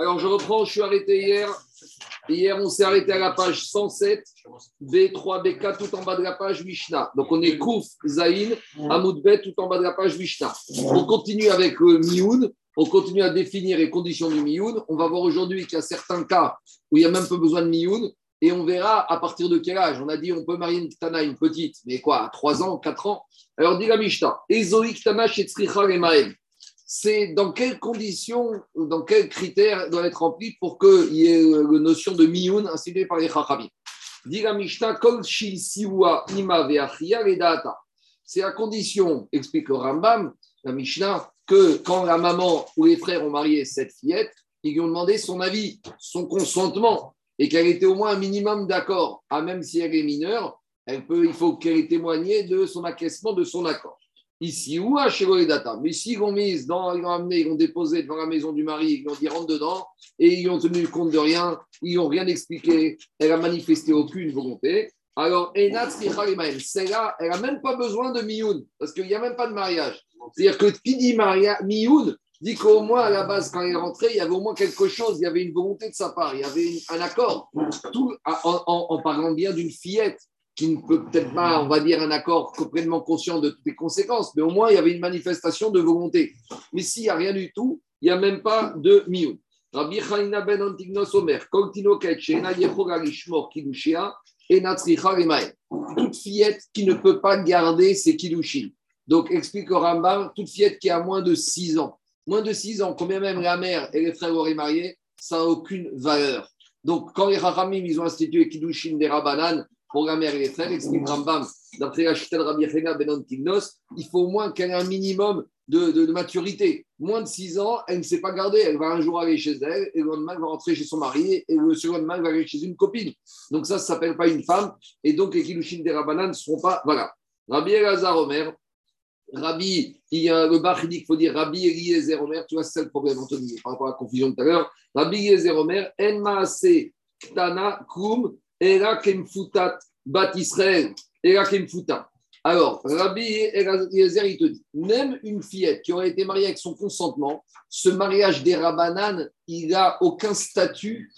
Alors, je reprends, je suis arrêté hier. Hier, on s'est arrêté à la page 107, B3, B4, tout en bas de la page Mishnah. Donc, on est Kouf, Zain, Hamoud Bet, tout en bas de la page Mishnah. On continue avec le Mioun. On continue à définir les conditions du Mioun. On va voir aujourd'hui qu'il y a certains cas où il n'y a même pas besoin de Mioun. Et on verra à partir de quel âge. On a dit on peut marier une Ktana, une petite, mais quoi, à 3 ans, 4 ans Alors, dit la Mishnah, Shetzricha et c'est dans quelles conditions, dans quels critères doit être rempli pour qu'il y ait la notion de miyun instituée par les chachamim. C'est à condition, explique le Rambam, la Mishnah, que quand la maman ou les frères ont marié cette fillette, ils lui ont demandé son avis, son consentement, et qu'elle était au moins un minimum d'accord. Ah, même si elle est mineure, elle peut, il faut qu'elle ait témoigné de son acquiescement, de son accord ici ou à Data. Mais s'ils l'ont mise dans, ils l'ont amené, ils l'ont déposé devant la maison du mari, ils l'ont dit rentre dedans, et ils n'ont tenu compte de rien, ils n'ont rien expliqué, elle a manifesté aucune volonté. Alors, celle-là, elle n'a même pas besoin de Mioun, parce qu'il n'y a même pas de mariage. C'est-à-dire que qui dit Mioun dit qu'au moins à la base, quand elle est rentrée, il y avait au moins quelque chose, il y avait une volonté de sa part, il y avait un accord, tout, en parlant bien d'une fillette qui ne peut peut-être pas, on va dire, un accord complètement conscient de toutes les conséquences, mais au moins il y avait une manifestation de volonté. Mais s'il n'y a rien du tout, il n'y a même pas de miou. Rabbi ben Antignos Omer, toute fillette qui ne peut pas garder ses kiddushin. Donc, explique Rambam, toute fillette qui a moins de 6 ans. Moins de 6 ans, combien même la mère et les frères auraient marié, ça n'a aucune valeur. Donc, quand les Rachamim, ils ont institué Kiddushin des Rabanan, pour la mère et les frères, explique Rambam, d'après la de Rabbi Benon il faut au moins qu'elle ait un minimum de, de, maturité. Moins de 6 ans, elle ne sait pas garder. Elle va un jour aller chez elle, et le lendemain, elle va rentrer chez son mari, et le second lendemain, elle va aller chez une copine. Donc ça, ça ne s'appelle pas une femme, et donc les Kilushin des Rabbanan ne seront pas. Voilà. Rabbi Elazar Omer, Rabbi, il y a le bar il faut dire Rabbi Eliezer Omer, tu vois, c'est le problème, Anthony, par rapport à la confusion de tout à l'heure. Rabbi Eliezer Omer, En Maase Ktana Kum Era Kemfutat Bat Israël, Era Kemfuta. Alors, Rabbi Eliezer, il te dit, même une fillette qui aurait été mariée avec son consentement, ce mariage des Rabbanan, il n'a aucun statut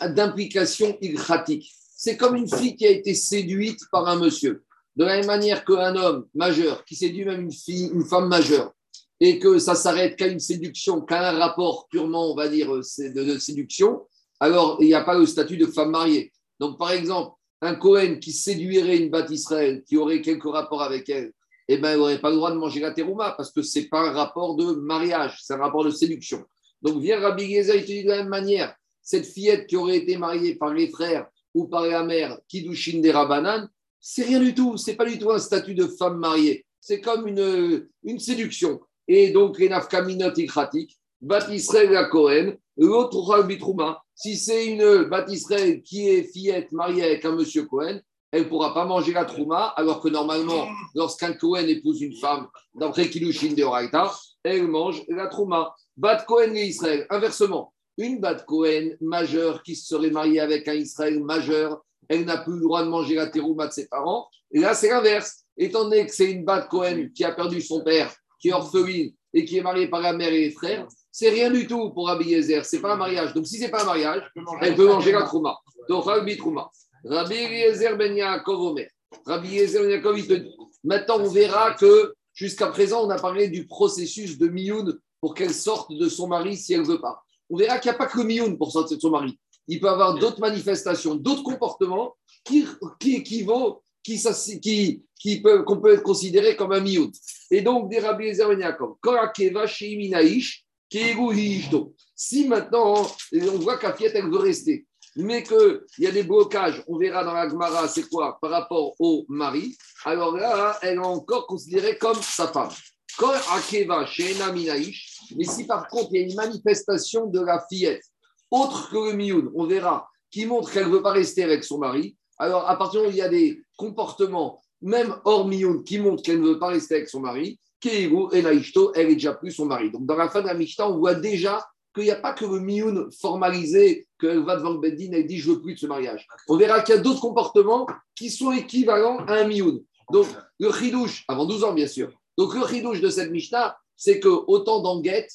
d'implication ilchatique. C'est comme une fille qui a été séduite par un monsieur. De la même manière qu'un homme majeur qui séduit même une fille, une femme majeure, et que ça s'arrête qu'à une séduction, qu'à un rapport purement, on va dire, de séduction, alors il n'y a pas le statut de femme mariée. Donc, par exemple, un Cohen qui séduirait une batte Israël, qui aurait quelques rapports avec elle, eh ben, il n'aurait pas le droit de manger la terouma parce que ce n'est pas un rapport de mariage, c'est un rapport de séduction. Donc, vient Rabbi Gezer, il te dit de la même manière, cette fillette qui aurait été mariée par les frères ou par la mère, Kidushin des Rabanan, c'est rien du tout, c'est pas du tout un statut de femme mariée, c'est comme une, une séduction. Et donc, les nafkaminot ikratik, bat Israël la Cohen, l'autre Rabbi Trouma, si c'est une bâtisserelle qui est fillette mariée avec un monsieur Cohen, elle ne pourra pas manger la trouma, alors que normalement, lorsqu'un Cohen épouse une femme, d'après Kilushin de Oraita, elle mange la trouma. Bat Cohen et Israël. Inversement, une Bat Cohen majeure qui serait mariée avec un Israël majeur, elle n'a plus le droit de manger la terouma de ses parents. Et là, c'est l'inverse. Étant donné que c'est une Bat Cohen qui a perdu son père, qui est orpheline et qui est mariée par la mère et les frères, c'est rien du tout pour Rabbi Yezer, c'est pas un mariage. Donc si c'est pas un mariage, elle peut manger la trouma. Donc Rabbi Trouma. Rabbi Yezer ben Yaakov Omer. Rabbi Yezer ben Yaakov, il te dit. Maintenant, on verra que jusqu'à présent, on a parlé du processus de Mioun pour qu'elle sorte de son mari si elle ne veut pas. On verra qu'il n'y a pas que le Mioun pour sortir de son mari. Il peut y avoir d'autres manifestations, d'autres comportements qui, qui équivaut, qui, qui, qui peut, qu'on peut considérer comme un Mioun. Et donc, des Rabbi Yezer ben Yaakov. Korakeva si maintenant, on voit qu'Afiette, elle veut rester, mais qu'il y a des blocages, on verra dans la Gemara, c'est quoi par rapport au mari, alors là, elle est encore considérée comme sa femme. Mais si par contre, il y a une manifestation de la fillette, autre que le mioun, on verra, qui montre qu'elle ne veut pas rester avec son mari, alors à partir où il y a des comportements, même hors mioun, qui montrent qu'elle ne veut pas rester avec son mari, Keiru et Naishto, elle est déjà plus son mari. Donc dans la fin de la Mishnah, on voit déjà qu'il n'y a pas que le mioun formalisé, qu'elle va devant le Beddin et dit je veux plus de ce mariage. On verra qu'il y a d'autres comportements qui sont équivalents à un mioun. Donc le chidouche, avant 12 ans bien sûr, donc le chidouche de cette Mishnah, c'est que autant dans Get,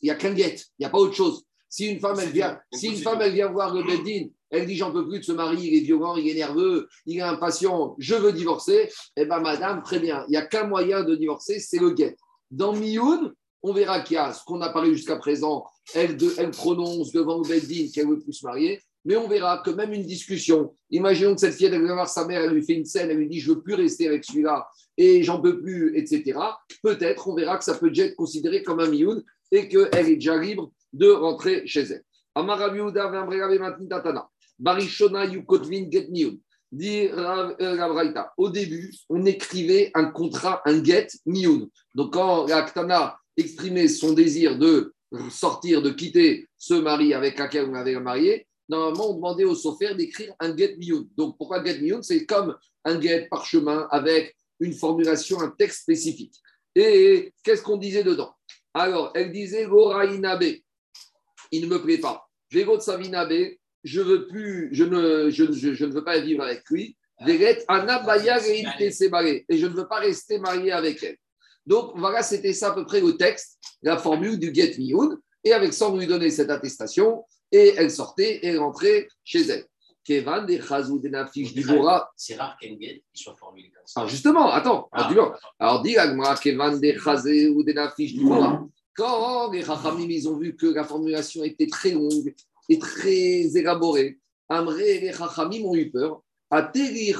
il n'y a qu'un Get, il n'y a pas autre chose. Si une femme, elle vient, si une femme, elle vient voir le Beddin, elle dit J'en peux plus de ce mari, il est violent, il est nerveux, il est impatient, je veux divorcer. Eh bien, madame, très bien. Il n'y a qu'un moyen de divorcer, c'est le guet. Dans Mioun, on verra qu'il y a ce qu'on a parlé jusqu'à présent. Elle, prononce devant Beddin qu'elle veut plus se marier. Mais on verra que même une discussion, imaginons que cette fille, elle vient voir sa mère, elle lui fait une scène, elle lui dit Je veux plus rester avec celui-là et j'en peux plus, etc. Peut-être, on verra que ça peut déjà être considéré comme un mioun et qu'elle est déjà libre de rentrer chez elle. Barishona Yukotvin Get Dit euh, au début, on écrivait un contrat, un get mioun. Donc, quand la exprimait son désir de sortir, de quitter ce mari avec lequel on avait marié, normalement, on demandait au sofer d'écrire un get mioun. Donc, pourquoi get mioun C'est comme un get parchemin avec une formulation, un texte spécifique. Et qu'est-ce qu'on disait dedans? Alors, elle disait Gorainabe, il ne me plaît pas. Végot Savinabe, je veux plus, je ne, je, ne veux pas vivre avec lui. Et je ne veux pas rester marié avec elle. Donc voilà, c'était ça à peu près le texte, la formule du Get Miyun. Et avec ça, on lui donnait cette attestation et elle sortait et rentrait chez elle. Kevan des Chazou des Nafish du Bora. C'est rare qu'un get soit formulé comme ça. Alors justement, attends, ah, Alors dis Agma, Kevan des Chazou des Nafish du Bora. Quand les Chachamim, ils ont vu que la formulation était très longue et très élaborée, Amré et les Chachamim ont eu peur. Ateri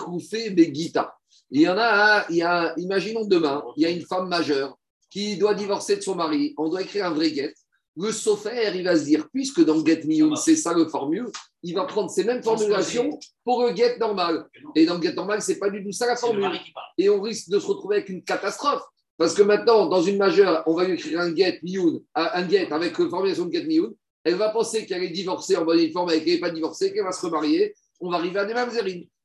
Begita. Il y en a, il y a, imaginons demain, il y a une femme majeure qui doit divorcer de son mari. On doit écrire un vrai get le sofer, il va se dire, puisque dans Get Miyun, c'est ça le formule, il va prendre ces mêmes formulations pour le Get normal. Et dans Get normal, c'est pas du tout ça la formule. Et on risque de se retrouver avec une catastrophe. Parce que maintenant, dans une majeure, on va lui écrire un Get Miyun, un Get avec la formulation de Get Miyun. Elle va penser qu'elle est divorcée en bonne forme et qu'elle n'est pas divorcée, qu'elle va se remarier. On va arriver à des mêmes.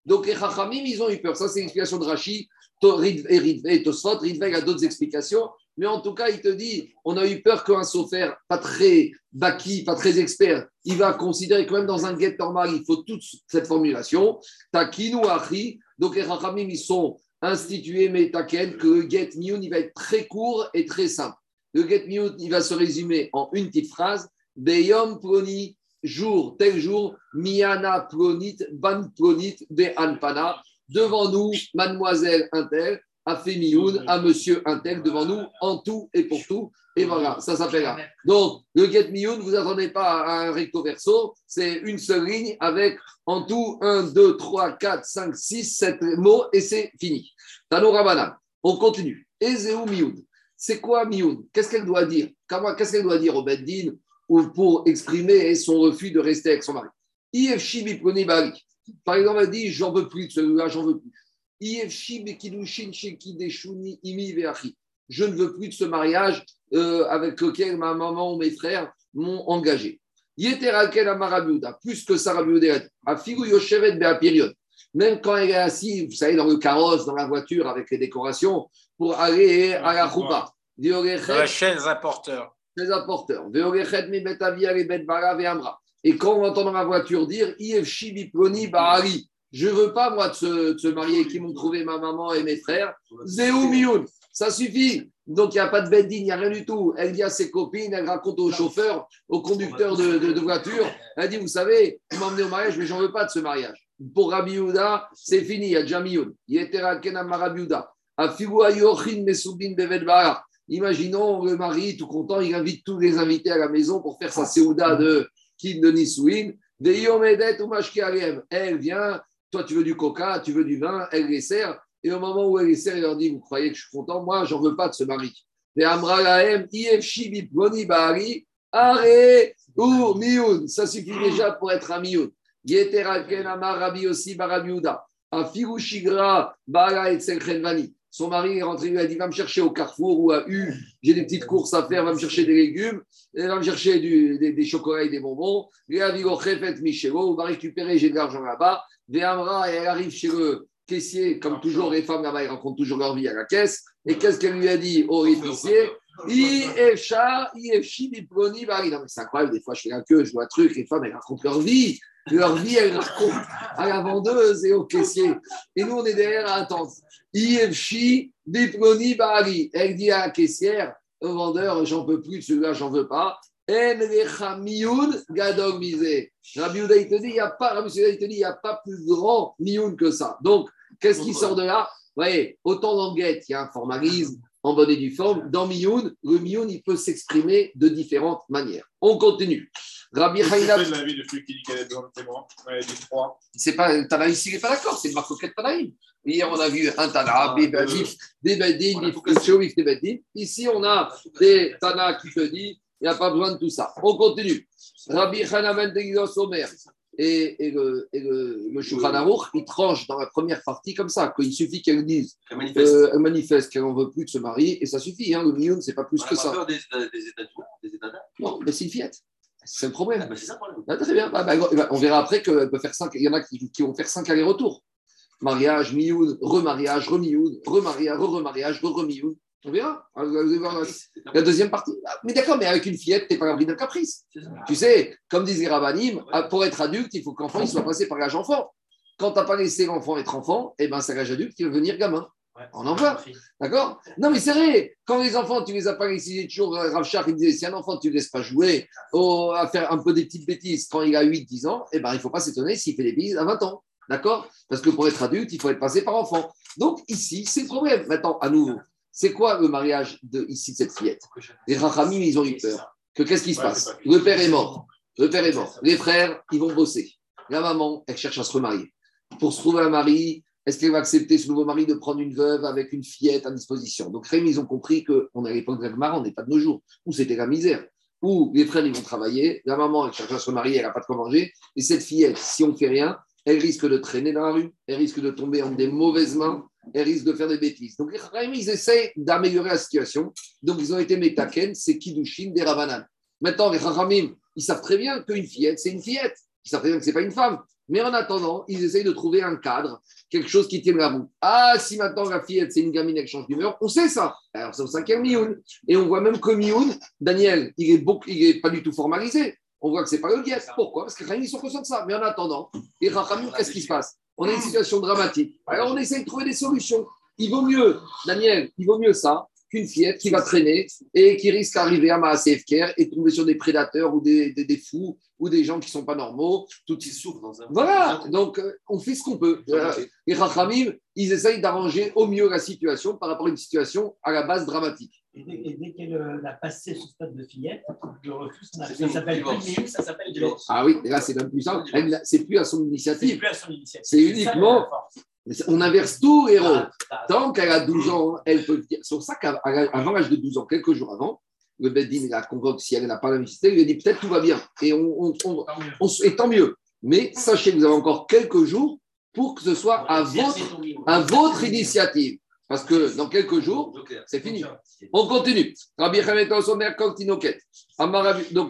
Donc les Chachamim, ils ont eu peur. Ça, c'est l'explication de Rashi et Tosfot. Ridveg a d'autres explications. Mais en tout cas, il te dit, on a eu peur qu'un sofer pas très baki, pas très expert, il va considérer que même dans un get normal, il faut toute cette formulation. Takinu achi. Donc les rachamim, ils sont institués, mais taken, que le get miun, il va être très court et très simple. Le get miun, il va se résumer en une petite phrase. Beyom ploni, jour, tel jour, miana plonit, ban plonit, be anpana. Devant nous, mademoiselle Intel, à Fémioun, à monsieur Intel devant nous, en tout et pour tout. Et voilà, ça s'appelle là. Donc, le get mioun, vous attendez pas à un recto verso, c'est une seule ligne avec en tout 1, 2, 3, 4, 5, 6, 7 mots et c'est fini. Tano Rabbanan, on continue. Ezeu mioun. C'est quoi mioun? Qu'est-ce qu'elle doit dire? Qu'est-ce qu'elle doit dire au Beddin? Ou pour exprimer son refus de rester avec son mari Par exemple, elle dit J'en veux plus de celui-là, j'en veux plus. Je ne veux plus de ce mariage euh, avec lequel ma maman ou mes frères m'ont engagé. Plus que ça, même quand elle est assise, vous savez, dans le carrosse, dans la voiture, avec les décorations, pour aller à la choupa. La chaîne apporteurs. Les apporteurs. Et quand on entend dans la voiture dire, je ne veux pas, moi, de se, marier qui m'ont trouvé ma maman et mes frères. Ça suffit. Donc, il n'y a pas de bedding, il n'y a rien du tout. Elle dit à ses copines, elle raconte au chauffeur, au conducteur de, voiture. Elle dit Vous savez, vous m'emmenez au mariage, mais j'en veux pas de ce mariage. Pour Rabbi Yehuda, c'est fini, il y a déjà Mioun. Imaginons le mari, tout content, il invite tous les invités à la maison pour faire sa Seouda de Kid de Nisouin. Elle vient, toi, tu veux du coca, tu veux du vin, elle les sert. Et au moment où elle les sert, elle leur dit Vous croyez que je suis content? Moi, j'en veux pas de ce mari. Ça suffit déjà pour être un mioun. Son mari est rentré, il a dit Va me chercher au carrefour ou à U, j'ai des petites courses à faire, va me chercher des légumes, va me chercher des, chocolats et des bonbons. Il va récupérer, j'ai de l'argent là-bas. Véamra, et elle arrive chez le caissier, comme toujours, les femmes là-bas, elles rencontrent toujours leur vie à la caisse. Et qu'est-ce qu'elle lui a dit au épicier c'est incroyable, des fois je fais la queue, je vois un truc, les femmes elles racontent leur vie, leur vie elles racontent à la vendeuse et au caissier. Et nous on est derrière à attendre. Elle dit à la caissière, au vendeur, j'en peux plus, celui-là, j'en veux pas. gadog Rabbi Uda, il te dit, il n'y a pas, plus grand mioun que ça. Donc, qu'est-ce qui sort de là? Vous voyez, autant dans Guette, il y a un formalisme en bonne et due forme. Dans Mioun, le Mioun, il peut s'exprimer de différentes manières. On continue. Rabbi Haïna. C'est l'avis de celui qui dit qu'elle a besoin de témoins Ouais, des trois. C'est pas Tanaïm ici, il n'est pas d'accord, c'est le Marcoquet Tanaïm. Hier, on a vu un Tana, ah, des Badif, des Badin, des Badin. Ici, on a des Tana qui te dit il n'y a pas besoin de tout ça. On continue. Rabbi Hanaman de Omer et, et, le, et le, le il tranche dans la première partie comme ça, qu'il suffit qu'elle dise, elle manifeste, euh, manifeste qu'elle n'en veut plus de se marier, et ça suffit. Hein, le million, c'est pas plus que ça. Peur des, des, états, des états Non, mais c'est une fillette. C'est le problème. Ah, bah, c'est ça le problème. Ah, très bien. Bah, bah, on verra après qu'elle peut faire cinq. Il y en a qui, qui vont faire cinq allers-retours. Mariage, mioun, remariage, remioun, remariage, re-remariage, re-remioun. On verra. Vous allez voir la deuxième partie. Ah, mais d'accord, mais avec une fillette, tu n'es pas l'abri d'un caprice. Tu sais, comme disait Rabanim, ah, pour être adulte, il faut que l'enfant soit passé par l'âge enfant. Quand tu n'as pas laissé l'enfant être enfant, eh ben, c'est l'âge adulte qui va devenir gamin. On en voit. D'accord? Non, mais c'est vrai. Quand les enfants, tu les as pas laissés, toujours Rav il disait si un enfant, tu ne laisses pas jouer à faire un peu des petites bêtises quand il a 8-10 ans, eh ben, il ne faut pas s'étonner s'il fait des bêtises à 20 ans. D'accord? Parce que pour être adulte, il faut être passé par enfant. Donc ici, c'est le problème. Maintenant, à nouveau, c'est quoi le mariage de, ici de cette fillette? Les Rachamim, ils ont eu peur. Que qu'est-ce qui se passe? Le père est mort. Le père est mort. Les frères, ils vont bosser. La maman, elle cherche à se remarier. Pour se trouver un mari, est-ce qu'elle va accepter ce nouveau mari de prendre une veuve avec une fillette à disposition? Donc, Rémi, ils ont compris qu'on à l'époque de on n'est pas de nos jours, où c'était la misère, où les frères, ils vont travailler, la maman, elle cherche à se remarier, elle n'a pas de quoi manger, et cette fillette, si on ne fait rien, elle risque de traîner dans la rue, elle risque de tomber en des mauvaises mains, elle risque de faire des bêtises. Donc, ils essayent d'améliorer la situation. Donc, ils ont été métaken, c'est Kidushin des Ravanan. Maintenant, les Ramim, ils savent très bien qu'une fillette, c'est une fillette. Ils savent très bien que ce n'est pas une femme. Mais en attendant, ils essayent de trouver un cadre, quelque chose qui tienne la route. Ah, si maintenant la fillette, c'est une gamine, elle change d'humeur, on sait ça. Alors, c'est au cinquième Mioun. Et on voit même que Mioun, Daniel, il est, il est pas du tout formalisé. On voit que ce n'est pas le guet. Pourquoi? Parce que ils sont conscients de ça. Mais en attendant, les Rachamim, qu'est-ce qui se passe? On a une situation dramatique. Alors on essaie de trouver des solutions. Il vaut mieux, Daniel, il vaut mieux ça qu'une fillette qui va traîner et qui risque d'arriver à ma CFKR et tomber sur des prédateurs ou des, des, fous ou des gens qui ne sont pas normaux. Tout ils souffrent dans un. Voilà, donc euh, on fait ce qu'on peut. Euh, les Rachamim, ils essayent d'arranger au mieux la situation par rapport à une situation à la base dramatique. Et dès, qu'elle euh, a passé ce stade de fillette, je refuse. Ça s'appelle plus ça s'appelle divorce. Ah oui, là c'est même plus ça. C'est plus à son initiative. C'est uniquement. On inverse tout, héros. Tant qu'elle a 12 ans, elle peut dire. C'est pour ça qu'avant l'âge de 12 ans, quelques jours avant, le Beddin la convoque si elle n'a pas la nécessité, il lui a dit peut-être tout va bien. Et, on, et tant mieux. Mais sachez que vous avez encore quelques jours pour que ce soit à votre, à votre initiative. Parce que dans quelques jours, c'est fini. On continue. Donc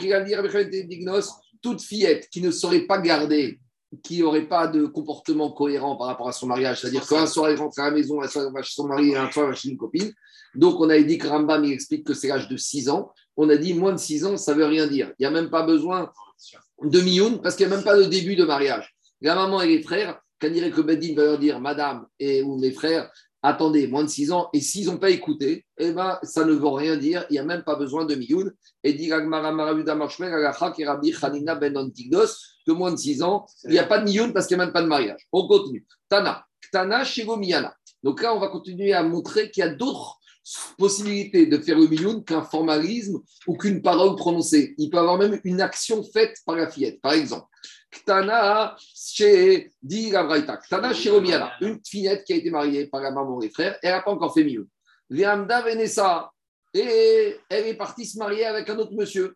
il a dit Rabbi Dignos, toute fillette qui ne saurait pas garder, qui n'aurait pas de comportement cohérent par rapport à son mariage, c'est-à-dire qu'un soir elle rentre à la maison, un soir va chez son mari, un soir elle va chez une copine. Donc on a dit que Rambam il explique que c'est l'âge de 6 ans. On a dit moins de 6 ans, ça ne veut rien dire. Il n'y a même pas besoin de millions parce qu'il n'y a même pas de début de mariage. La maman et les frères, quand dirait que Bedin va leur dire, Madame et ou mes frères, attendez, moins de 6 ans, et s'ils n'ont pas écouté, eh ben, ça ne veut rien dire, il n'y a même pas besoin de mioun. Et dit que moins de 6 ans, il n'y a pas de mioun parce qu'il n'y a même pas de mariage. On continue. Tana, Tana, Shigomiana. Donc là, on va continuer à montrer qu'il y a d'autres possibilités de faire le mioun qu'un formalisme ou qu'une parole prononcée. Il peut y avoir même une action faite par la fillette. Par exemple, Ktana chez dit Ktana chez une fillette qui a été mariée par la maman et les frères, elle n'a pas encore fait mieux. Viamda Venessa, et elle est partie se marier avec un autre monsieur.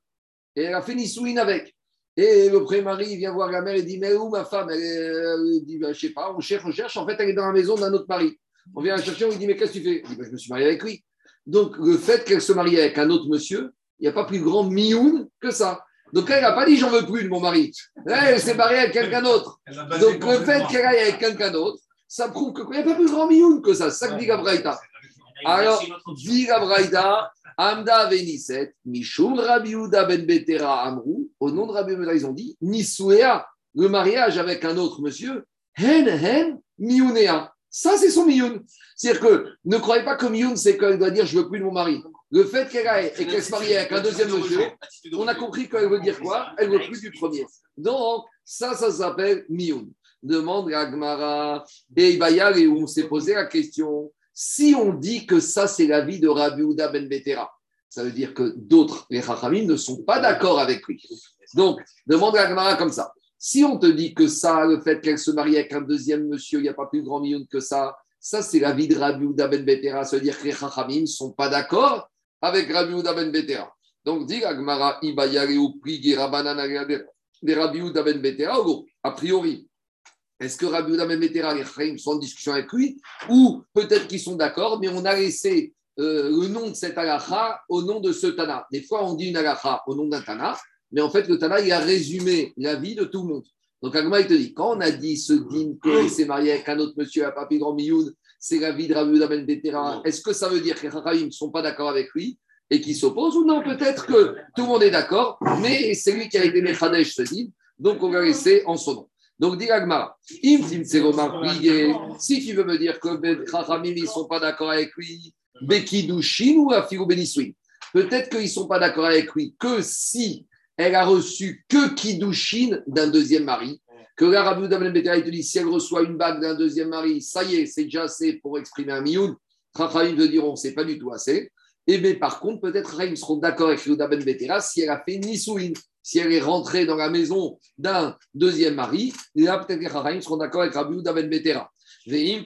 Et elle a fait Nissouine avec. Et le premier mari vient voir la mère et dit Mais où ma femme Elle, dit ben, Je ne sais pas, on cherche, on cherche. En fait, elle est dans la maison d'un autre mari. On vient la chercher, on lui dit Mais qu'est-ce que tu fais? Dit ben, Je me suis marié avec lui. Donc, le fait qu'elle se marie avec un autre monsieur, il n'y a pas plus grand mioun que ça. Donc elle n'a pas dit j'en veux plus de mon mari. Elle s'est mariée avec quelqu'un d'autre. Donc le fait qu'elle aille avec quelqu'un d'autre, ça prouve qu'il n'y a pas plus grand mioun que ça. C'est ça que dit Gabraïta. Alors, dit Gabraïta, Amda Veniset, Mishum Rabiuda Ben Betera Amrou, au nom de Rabbi ils ont dit Nisouéa, le mariage avec un autre monsieur, Hen Hen Miunea. Ça, c'est son mioun. C'est-à-dire que ne croyez pas que mioun, c'est qu'elle doit dire je veux plus de mon mari. Le fait qu'elle aille et qu'elle se marie avec un deuxième monsieur, on a compris qu'elle veut dire quoi? Elle veut plus du premier. Donc, ça, ça s'appelle Mioun. Demande à Gmara et Ibayal et où on s'est posé la question si on dit que ça, c'est la vie de Rabbi Ouda Ben Betera, ça veut dire que d'autres, les Chachamim, ne sont pas d'accord avec lui. Donc, demande à Gmara comme ça. Si on te dit que ça, le fait qu'elle se marie avec un deuxième monsieur, il n'y a pas plus grand million que ça, ça, c'est la vie de Rabbi Ouda Ben Betera. Ça veut dire que les Chachamim ne sont pas d'accord avec Rabbi Ouda Ben Betera. Donc, dit Agmara, ou Prigi, Rabanan, des Rabbi Ouda Ben Betera, a priori, est-ce que Rabbi Ouda Ben Betera, les Chachamim sont en discussion avec lui Ou peut-être qu'ils sont d'accord, mais on a laissé euh, le nom de cette halakha au nom de ce Tana. Des fois, on dit une halakha au nom d'un Tana, mais en fait, le Tana, il a résumé la vie de tout le monde. Donc, Agma, il te dit, quand on a dit ce din que s'est marié avec un autre monsieur à Papi Grand Milloun, c'est la vie de Rabbi Ben Betera, est-ce que ça veut dire que les Rahim ne sont pas d'accord avec lui et qu'ils s'opposent ou non? Peut-être que tout le monde est d'accord, mais c'est lui qui a été Mechadesh ce din, donc on va laisser en son nom. Donc, dit Agma, si tu veux me dire que les Rahim ne sont pas d'accord avec lui, Bekidushin ou Afirou Beniswin, peut-être qu'ils ne sont pas d'accord avec lui que si elle a reçu que Kiddushin d'un deuxième mari. Que la Rabbi Ben te dit si elle reçoit une bague d'un deuxième mari, ça y est, c'est déjà assez pour exprimer un mioun. Chachamim te diront c'est pas du tout assez. Et bien par contre, peut-être Chachamim seront d'accord avec Yehuda Ben Betera si elle a fait Nisouin, si elle est rentrée dans la maison d'un deuxième mari. Là, peut-être que Chachamim seront d'accord avec Rabbi Ben Betera. Et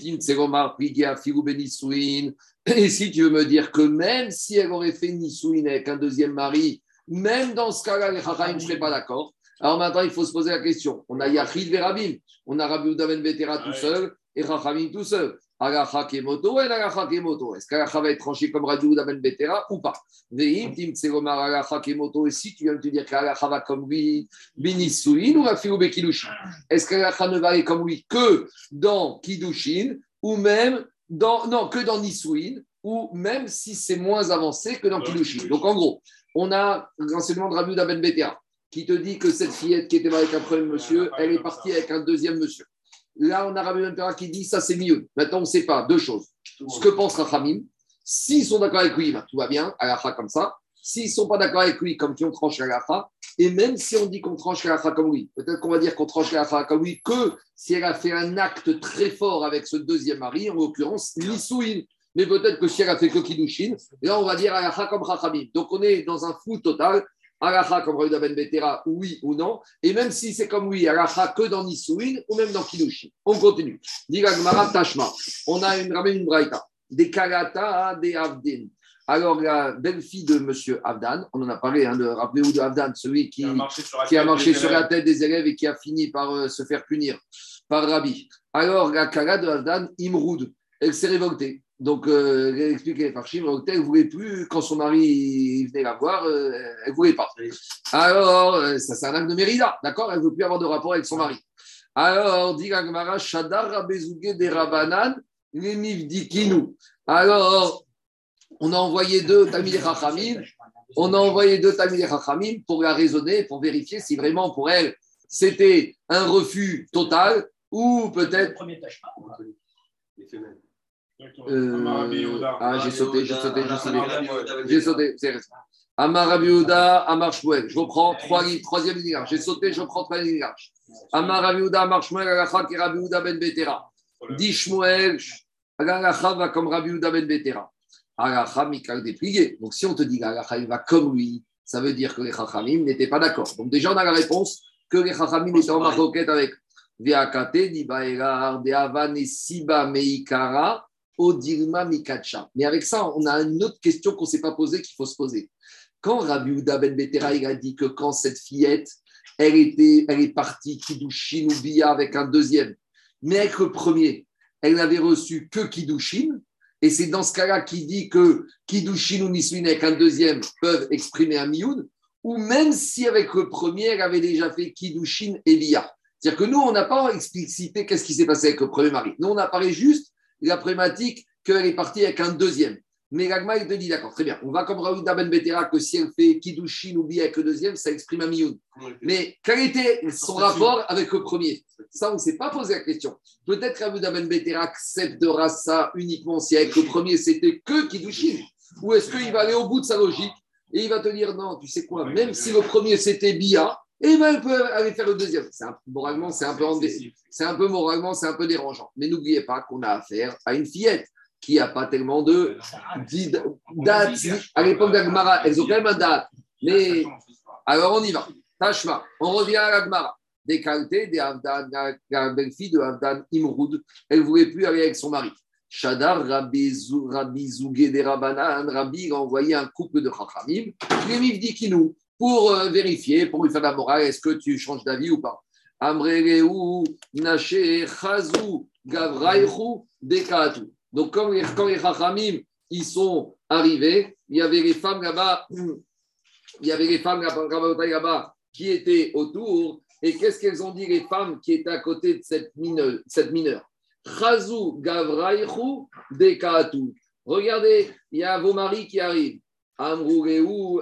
si tu veux me dire que même si elle aurait fait Nisouin avec un deuxième mari, même dans ce cas-là, les ne seraient pas d'accord. Alors maintenant, il faut se poser la question. On a Yachid Verabim, on a Rabbi Udaven Betera tout seul et Chachamim tout seul. Agacha Kemoto et Kemoto. Est-ce qu'Agacha va être tranché comme Rabbi Udaven Betera ou pas? Veim Tim Agacha Kemoto. Et si tu viens de te dire qu'Agacha va comme lui, Binisouin ou Rafiou Bekidushin Est-ce qu'Agacha ne va aller comme lui que dans Kidushin ou même dans, non, que dans Nisouin ou même si c'est moins avancé que dans Kidushin Donc en gros, on a l'enseignement de Rabbi Ben Betea qui te dit que cette fillette qui était avec un premier monsieur, elle est partie avec un deuxième monsieur. Là, on a Rabbi Ben Betea qui dit ça c'est mieux. Maintenant, on ne sait pas deux choses. Ce que pense Rachamim, s'ils sont d'accord avec lui, ben, tout va bien, à comme ça. S'ils ne sont pas d'accord avec lui, comme qui ont tranché la et même si on dit qu'on tranche la comme lui, peut-être qu'on va dire qu'on tranche la comme lui que si elle a fait un acte très fort avec ce deuxième mari, en l'occurrence, Nisouin mais peut-être que si elle a fait que là on va dire Alaha comme Chachamim. Donc on est dans un flou total. Alaha comme Rahuda Ben Betera, oui ou non. Et même si c'est comme oui, Alaha que dans Nisouin ou même dans Kiddushin. On continue. Gmara Tashma. On a une ramène une braïta. Des Kalata, des Avdin. Alors, la belle-fille de M. Avdan, on en a parlé, hein, de rappelez de Avdan, celui qui, qui a marché, sur la, qui a marché sur la, tête des élèves et qui a fini par euh, se faire punir par Rabbi. Alors, la Kala de Avdan, Imroud, elle s'est révoltée. Donc, euh, elle expliquait par elle ne voulait plus, quand son mari venait la voir, euh, elle ne voulait pas. Alors, euh, ça c'est un acte de Mérida, d'accord? Elle ne veut plus avoir de rapport avec son mari. Alors, dit Gagmara, Shadar Rabezouge de Rabanan, Dikinu. Alors, on a envoyé deux Tamil Rachamim, on a envoyé deux Tamil Rachamim pour la raisonner, pour vérifier si vraiment pour elle c'était un refus total ou peut-être. Euh, ah, j'ai sauté, j'ai sauté, j'ai sauté. J'ai sauté, c'est Amarabiouda, Amar Shmuel. Je reprends trois, troisième ligne. J'ai sauté, je reprends troisième ligne. Amarabiouda, Amar Shmuel, Agacha, qui Rabiouda ben Betera. Dit Shmuel, Agacha va comme Rabiouda ben Betera. Agacha, Mikal déplié. Donc si on te dit qu'Agacha, il va comme lui, ça veut dire que les Chachamim n'étaient pas d'accord. Donc déjà, on a la réponse que les Chachamim étaient en marquette avec Viakate, dit Baelar, de Avan et Siba Meikara. Odirma Mikacha. Mais avec ça, on a une autre question qu'on ne s'est pas posée qu'il faut se poser. Quand Rabbi Ouda Ben Betera il a dit que quand cette fillette, elle, était, elle est partie Kidushin ou Bia avec un deuxième, mais avec le premier, elle n'avait reçu que Kidushin, et c'est dans ce cas-là qu'il dit que Kidushin ou Niswin avec un deuxième peuvent exprimer un mioun, ou même si avec le premier, elle avait déjà fait Kidushin et Bia. C'est-à-dire que nous, on n'a pas explicité qu'est-ce qui s'est passé avec le premier mari. Nous, on apparaît juste la problématique qu'elle est partie avec un deuxième. Mais l'agma, il te dit, d'accord, très bien, on va comme Raoul Ben Betera, que si elle fait Kidushin ou avec le deuxième, ça exprime un mioun. Mais quel était son rapport avec le premier? Ça, on ne s'est pas posé la question. Peut-être Raoul Ben Betera acceptera ça uniquement si avec le premier, c'était que Kidushin. Ou est-ce qu'il va aller au bout de sa logique et il va te dire non, tu sais quoi, même si le premier c'était Bia, et ben elle peut aller faire le deuxième. C'est un, moralement, c'est un peu c'est un peu moralement, c'est un peu dérangeant. Mais n'oubliez pas qu'on a affaire à une fillette qui n'a pas tellement de dates. À l'époque d'Agmara, elles ont quand même un date. Mais alors on y va. Tashma, on revient à l'Agmara. Des qualités, des la belle-fille de Avdan Imroud, elle ne voulait plus aller avec son mari. Shadar Rabbi Zougé des Rabanan, Rabbi a envoyé un couple de Chachamim, dit Dikinou, pour euh, vérifier, pour lui faire la morale, est-ce que tu changes d'avis ou pas? Donc, quand les, quand les ils sont arrivés, il y avait les femmes là-bas, il qui étaient autour. Et qu'est-ce qu'elles ont dit, les femmes qui étaient à côté de cette mineure, cette mineure? Regardez, il y a vos maris qui arrivent. Amrou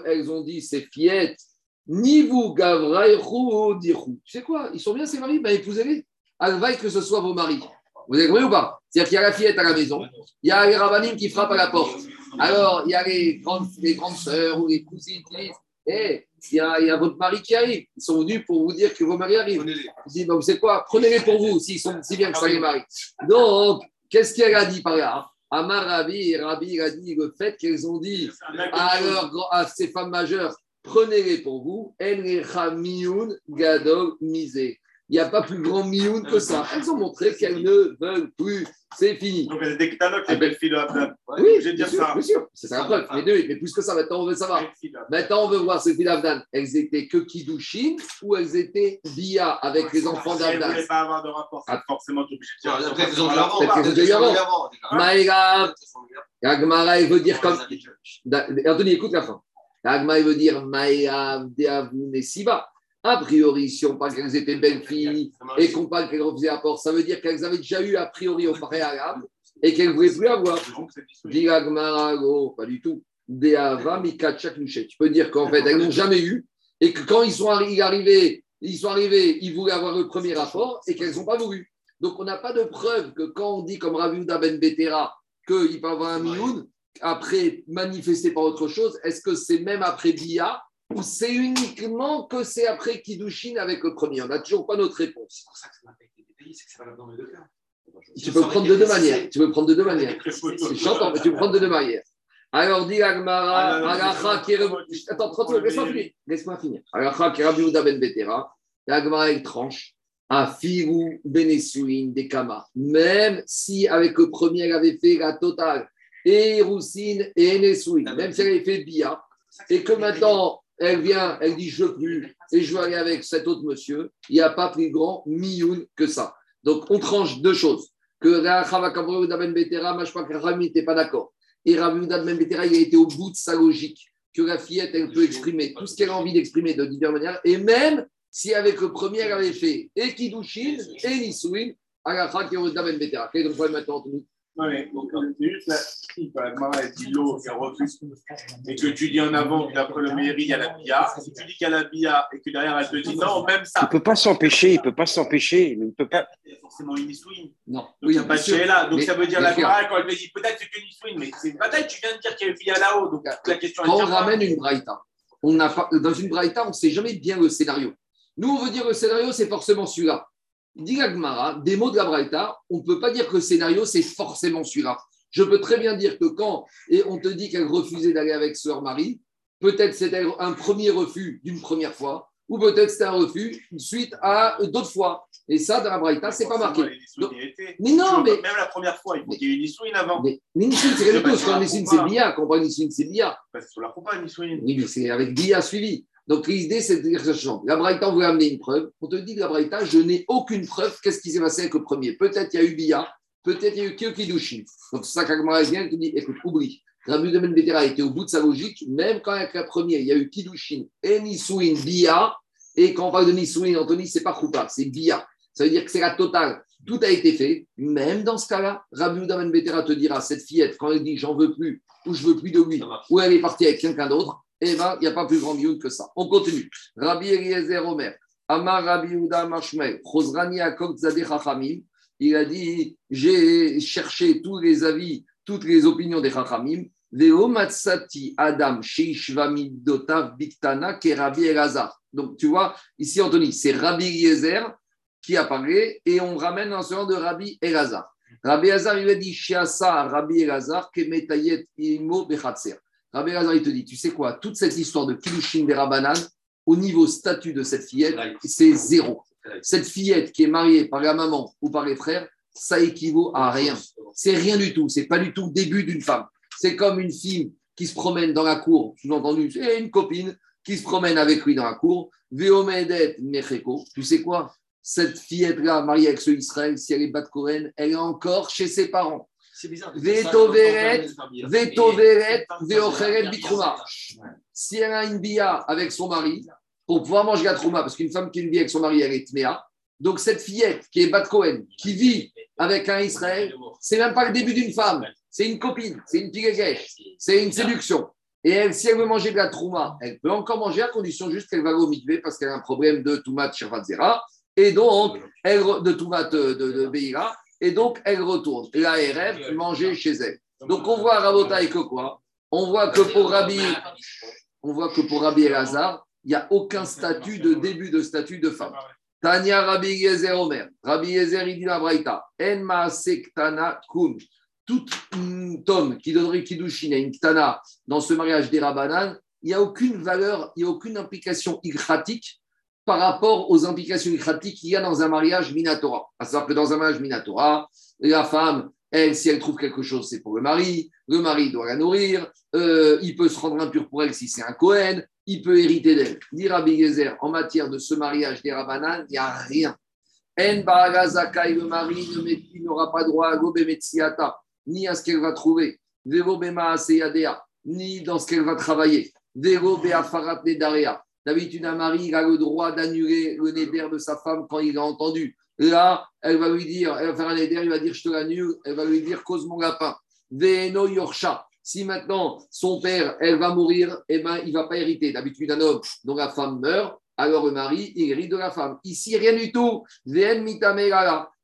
elles ont dit c'est fiette. Ni vous Gavraichu Dirou. Sais quoi? Ils sont bien ces maris? Ben épousez-les. Alvaille que ce soit vos maris. Vous avez compris ou pas? C'est-à-dire qu'il y a la fillette à la maison, il y a les rabanim qui frappent à la porte. Alors, il y a les grandes, les grandes sœurs ou les cousines qui disent Eh, il y, a, votre mari qui arrive. Ils sont venus pour vous dire que vos maris arrivent. Ils disent bah, Vous savez quoi? Prenez-les pour vous, s'ils sont si bien que ça les maris. Donc, qu'est-ce qu'elle a dit par là? Amar Rabbi, Rabbi a dit le fait qu'elles ont dit à, à ces femmes majeures Prenez-les pour vous. Gadol Misé. Il n'y a pas plus grand mioun que ça. Elles ont montré qu'elles ne veulent plus. C'est fini. Donc, elles étaient catalogues, les belles filles de Abdel. Oui, je dire sûr, ça. bien sûr. C'est la preuve. Mais, deux, mais plus que ça, maintenant, on veut savoir. Maintenant, on veut voir ces filles d'Abdan. Elles étaient que Kidushin ou elles étaient Bia avec les enfants d'Abdan Elles ne voulaient pas avoir de rapport. C'est forcément obligé de dire. Peut-être qu'elles ont dû avant. Peut-être qu'elles ont dû avant. Maïga, Agmara, il veut dire comme. Anthony, écoute la fin. Agmara, il veut dire Maïga, Deavou, Nesiba. A priori, si on parle qu'elles étaient belles filles et qu'on parle qu'elles refusaient la porte, ça veut dire qu'elles avaient déjà eu a priori au préalable et qu'elles ne voulaient plus avoir. pas du tout. Tu peux dire qu'en fait, elles n'ont jamais eu et que quand ils sont arrivés, ils sont arrivés, ils voulaient avoir le premier rapport et qu'elles n'ont pas voulu. Donc, on n'a pas de preuve que quand on dit comme Raviuda Ben Betera qu'il peut avoir un mioun, après manifesté par autre chose, est-ce que c'est même après Bia ou c'est uniquement que c'est après Kiddushin avec le premier? On n'a toujours pas notre réponse. C'est pour ça que ça pas été détaillé, c'est que ça va dans les deux cas. Tu peux prendre de deux manières. Tu peux prendre de deux manières. J'entends, mais tu peux prendre de deux manières. Alors, dit Agmara, ah, Attends, 30 secondes, laisse-moi finir. Laisse-moi finir. Agacha qui Rabbi Ben Betera, Agmara, il tranche. À Firou Benesuin des Kama. Même si avec le premier, elle avait fait la totale, et Roussine et Enesuin, même si elle avait fait Bia, et que maintenant elle vient, elle dit je veux plus et je veux aller avec cet autre monsieur, il n'y a pas plus grand mioun que ça. Donc on tranche deux choses. Que Ben Betera, je crois que Rami n'était pas d'accord. Et Rami Ben Betera, il a été au bout de sa logique. Que la fillette, elle peut exprimer tout ce qu'elle a envie d'exprimer de diverses manières. Et même si avec le premier, elle avait fait et Kidushin et Nisouin, Agacha Ben Betera. Quel est le problème maintenant, non, mais c'est juste la Mara dit l'eau refuse et que tu dis en avant qu'après le mairie, il y a la bia, si tu dis qu'il y a la bia et que derrière elle te dit non, même ça. Il ne peut pas s'empêcher, il ne peut pas s'empêcher, mais il peut pas. Il y a forcément une swing. Non. Donc il n'y a pas de là. Donc ça veut dire la Mara, quand elle me dit peut-être c'est une swing, mais c'est peut-être tu viens de dire qu'il y a une bia là-haut. Donc la question Quand on ramène une braïta, on n'a pas, dans une braïta, on ne sait jamais bien le scénario. Nous, on veut dire le scénario, c'est forcément celui-là. Dit des mots de la Braïta, on ne peut pas dire que le scénario, c'est forcément celui-là. Je peux très bien dire que quand et on te dit qu'elle refusait d'aller avec sœur Marie, peut-être c'était un premier refus d'une première fois, ou peut-être c'était un refus suite à d'autres fois. Et ça, dans la Braïta, c'est pas marqué. mais non, mais. Même la première fois, il faut qu'il y ait une Nisouine avant. Mais, Nisouine, c'est quelque chose. Quand Nisouine, c'est Bia. Quand on parle Nisouine, c'est Bia. Parce que la pas Nisouine. Oui, mais c'est avec Bia suivi. Donc l'idée, c'est de dire que ça La Braïta, on veut amener une preuve. On te dit que la Braïta, je n'ai aucune preuve. Qu'est-ce qui s'est passé avec le premier? Peut-être il y a eu Bia, peut-être il y a eu Kyokidushin. Donc c'est ça qu'Agmara vient te dit écoute, oublie. Rabbi de Betera était au bout de sa logique, même quand avec la première, il y a eu Kidushin et Nisouin, Bia. Et quand on parle de Nisouin, Anthony, c'est pas Koupa, c'est Bia. Ça veut dire que c'est la totale. Tout a été fait. Même dans ce cas-là, Rabbi Ben Betera te dira cette fillette, quand elle dit j'en veux plus, ou je veux plus de lui, ou elle est partie avec quelqu'un d'autre, eh bien, il n'y a pas plus grand mieux que ça. On continue. Rabbi Eliezer Omer, Amar Rabbi Uda Mashmel, Chosrani Akok Zadeh il a dit J'ai cherché tous les avis, toutes les opinions des Chachamim, matsati Adam biktana. Donc, tu vois, ici, Anthony, c'est Rabbi Eliezer qui apparaît et on ramène un nom de Rabbi Elazar. Rabbi Elazar, il a dit Shiasa Rabbi Elazar ke metayet imo bechatser. Rabbi Elazar, il te dit, tu sais quoi, toute cette histoire de Kilushin des Rabanan, au niveau statut de cette fillette, c'est zéro. Cette fillette qui est mariée par la maman ou par les frères, ça équivaut à rien. C'est rien du tout. C'est pas du tout le début d'une femme. C'est comme une fille qui se promène dans la cour, sous-entendu, c'est une copine qui se promène avec lui dans la cour. Veomedet Mecheko. Tu sais quoi? Cette fillette-là, mariée avec ce Israël, si elle est bat Cohen, elle est encore chez ses parents. C'est bizarre. Si elle a une bia avec son mari, pour pouvoir manger la trouma, parce qu'une femme qui bia avec son mari, elle est tméa. Donc cette fillette qui est Bat Cohen, qui vit avec un Israël, c'est même pas le début d'une femme, c'est une copine, c'est une pigegesh, c'est une séduction. Et elle, si elle veut manger de la trouma, elle peut encore manger à condition juste qu'elle va au mikvé parce qu'elle a un problème de toumat Zera, et donc elle, de toumat de, de, et donc elle retourne. La RF, manger chez elle. Donc on voit Rabotaï que quoi? On voit que pour Rabbi, on voit que pour Rabbi Elazar, il n'y a aucun statut de début de statut de femme. Tania Rabbi Yezer Omer. Rabbi Yezer, la Braïta. En Maasektana Kum. Tout mm, homme qui donnerait Kiddushin à une Ktana dans ce mariage des Rabbanan, il n'y a aucune valeur, il n'y a aucune implication ikratique par rapport aux implications ikratiques qu'il y a dans un mariage Minatora. À savoir que dans un mariage Minatora, la femme, elle, si elle trouve quelque chose, c'est pour le mari. Le mari doit la nourrir. Euh, il peut se rendre impur pour elle si c'est un Cohen. Il peut hériter d'elle. Dit Rabbi Gezer, en matière de ce mariage des Rabbanan, il n'y a rien. En Baragazaka et le mari il n'aura pas droit à Gobe Metsiata, ni à ce qu'elle va trouver. Ni dans ce qu'elle va travailler. D'habitude, un mari, il a le droit d'annuler le néder de sa femme quand il a entendu. Là, elle va lui dire, elle va faire un néder, il va dire, je te l'annule. Elle va lui dire, cause mon lapin. Veno Yorsha. Si maintenant son père, elle va mourir, eh ben, il ne va pas hériter. D'habitude, un homme dont la femme meurt, alors le mari, il hérite de la femme. Ici, rien du tout.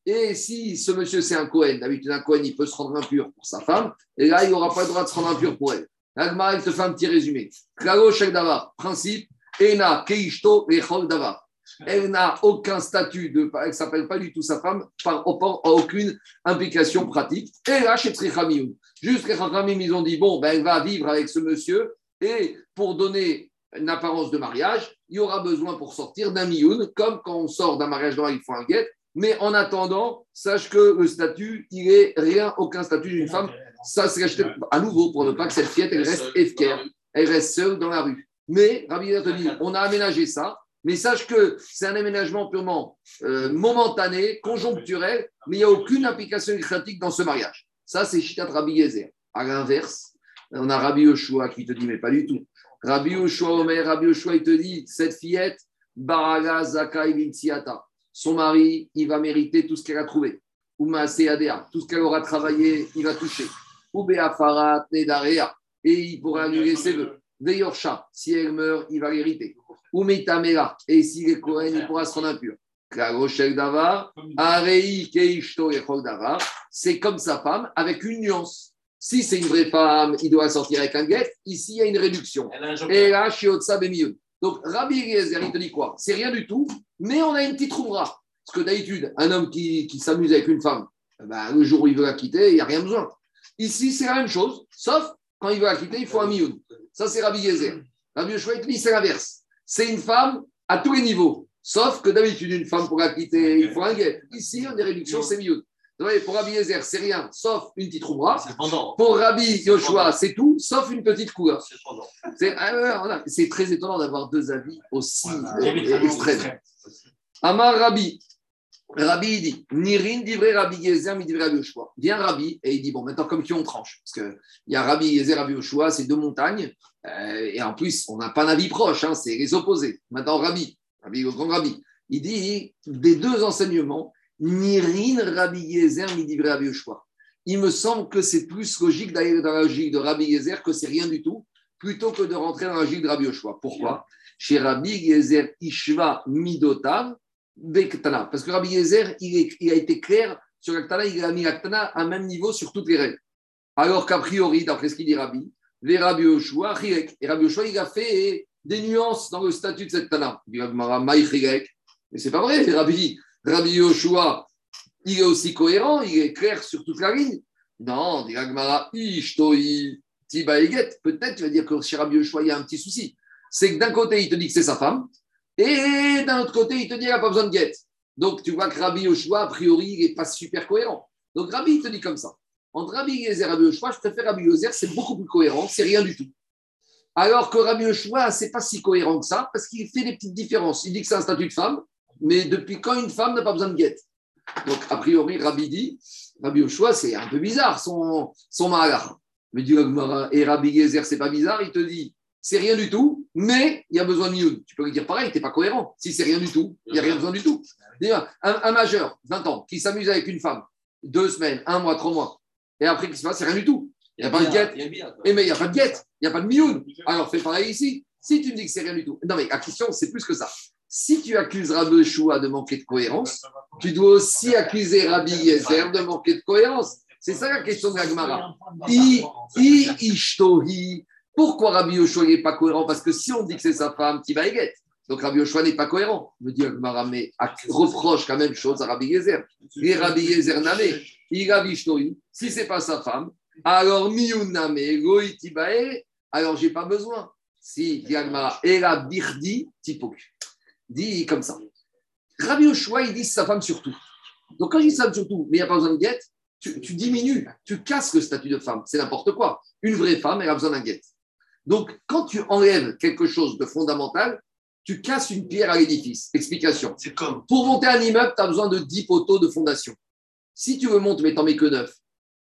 Et si ce monsieur, c'est un Cohen, d'habitude, un Cohen, il peut se rendre impur pour sa femme, et là, il n'aura pas le droit de se rendre impur pour elle. L'Agmara, elle te fait un petit résumé. Klalo Shel Davar, principe, Ena Keishto Echol Davar. Elle n'a aucun statut, de, elle ne s'appelle pas du tout sa femme, par rapport à aucune implication pratique. Et là, chez Trichamioun, juste les Chachamim, ils ont dit bon, ben, elle va vivre avec ce monsieur, et pour donner une apparence de mariage, il y aura besoin pour sortir d'un mioun, comme quand on sort d'un mariage noir, il faut un guet. Mais en attendant, sache que le statut, il est rien, aucun statut d'une femme. Ça, c'est acheté à nouveau pour ne pas que cette fillette, elle reste efker, elle reste seule dans la rue. Mais, Rabbi te dit, on a aménagé ça, mais sache que c'est un aménagement purement euh, momentané, conjoncturel, mais il n'y a aucune implication critique dans ce mariage. Ça, c'est Shitat Rabbi Yezer. À l'inverse, on a Rabbi Yoshua qui te dit, mais pas du tout. Rabbi Yoshua Omer, Rabbi Yoshua, il te dit, cette fillette, Baraga Zakai Vintiata, son mari, il va mériter tout ce qu'elle a trouvé. Uma Seadea, tout ce qu'elle aura travaillé, il va toucher. Ubea Farat Nedarea, et il pourra annuler ses vœux. Veyorsha, si elle meurt, il va l'hériter. Umitamera, et s'il est Cohen, il pourra se rendre impur. Klaroshel Davar, Arei Keishto Echol Davar, c'est comme sa femme avec une nuance. Si c'est une vraie femme, il doit sortir avec un guet. Ici, il y a une réduction. Et là, Bemiyun. Donc, Rabbi Eliezer, il te dit quoi? C'est rien du tout, mais on a une petite trouvera. Parce que d'habitude, un homme qui, qui s'amuse avec une femme, eh ben, le jour où il veut la quitter, il n'y a rien besoin. Ici, c'est la même chose, sauf quand il veut la quitter, il faut un miyun. Ça, c'est Rabbi Yezer. Rabbi Yoshua, il dit, c'est l'inverse. C'est une femme à tous les niveaux. Sauf que d'habitude, une femme pour la quitter, il faut un guet. Ici, on a des réductions, c'est voyez, Pour Rabbi Yezer, c'est rien, sauf une petite pendant. Pour Rabbi Yoshua, c'est tout, sauf une petite couleur. C'est ah. C'est très étonnant d'avoir deux avis aussi euh, extrêmes. Amar Rabbi. Rabbi, il dit Nirin divrei Rabbi Yezer, mi divrei Rabbi Yoshua. Vient Rabbi et il dit Bon, maintenant, comme qui on tranche? Parce qu'il y a Rabbi Yezer, Rabbi Yoshua, c'est deux montagnes. euh, et en plus, on n'a pas un avis proche, hein, c'est les opposés. Maintenant, Rabbi, Rabbi, grand Rabbi, il dit Des deux enseignements, Nirin Rabbi Yezer, mi divrei Rabbi Yoshua. Il me semble que c'est plus logique d'aller dans la logique de Rabbi Yezer que c'est rien du tout, plutôt que de rentrer dans la logique de Rabbi Yoshua. Pourquoi? Chez Rabbi Yezer Ishva Midotav Bektana. Parce que Rabbi Yezer, il, a été clair sur la Ktana, il a mis la Ktana à même niveau sur toutes les règles. Alors qu'a priori, d'après ce qu'il dit Rabbi, les Rabbi Yoshua, Chilek. Et Rabbi Yoshua, il a fait des nuances dans le statut de cette Tana. Il dit Maï Chilek. Mais c'est pas vrai, Rabbi, Rabbi Yoshua, il est aussi cohérent, il est clair sur toute la ligne. Non, dit Agmara, Ishtoi. Peut-être tu vas dire que chez Rabbi Yoshua, il y a un petit souci. C'est que d'un côté, il te dit que c'est sa femme, et d'un autre côté, il te dit qu'il n'a pas besoin de guette. Donc, tu vois que Rabbi Yoshua, a priori, il n'est pas super cohérent. Donc, Rabbi, il te dit comme ça. Entre Rabbi Yezer et Rabbi Yoshua, je préfère Rabbi Yezer, c'est beaucoup plus cohérent, c'est rien du tout. Alors que Rabbi Yoshua, c'est pas si cohérent que ça, parce qu'il fait des petites différences. Il dit que c'est un statut de femme, mais depuis quand une femme n'a pas besoin de guette Donc, a priori, Rabbi dit, Rabbi Yoshua, c'est un peu bizarre, son, son mahalar. Mais Agmara, et Rabbi Yezer, c'est pas bizarre, il te dit, c'est rien du tout, mais il y a besoin de mioun. Tu peux lui dire pareil, tu n'es pas cohérent. Si c'est rien du tout, il n'y a rien besoin du tout. Un, un majeur, 20 ans, qui s'amuse avec une femme, deux semaines, un mois, trois mois, et après, qu'est-ce qui se passe? C'est rien du tout. Il n'y a, pas de guette. Et mais il n'y a pas de guette, il n'y a pas de mioun. Alors fais pareil ici. Si tu me dis que c'est rien du tout. Non, mais la question, c'est plus que ça. Si tu accuses Rabbi Shua de manquer de cohérence, tu dois aussi accuser Rabbi Yezer de manquer de cohérence. C'est ça la question de Gagmara. I, I, ishtohi. Pourquoi Rabbi Yoshua n'est pas cohérent? Parce que si on dit que c'est sa femme, qui va éguette. Donc Rabbi Yoshua n'est pas cohérent. Me dit Agmara, reproche la même chose à Rabbi Yezer. Et Rabbi Yezer il a Si ce n'est pas sa femme, alors Miyuname, Goitibae, alors j'ai pas besoin. Si, dit Agmara, Era Birdi, Tipok. Dit comme ça. Rabbi Yoshua, il dit sa femme surtout. Donc quand je dis sa femme surtout, mais il n'y a pas besoin de guette, tu, tu, diminues, tu casses le statut de femme. C'est n'importe quoi. Une vraie femme, elle a besoin d'un guette. Donc, quand tu enlèves quelque chose de fondamental, tu casses une pierre à l'édifice. Explication. C'est comme. Pour monter un immeuble, tu as besoin de 10 poteaux de fondation. Si tu veux monter, mais t'en mets que 9,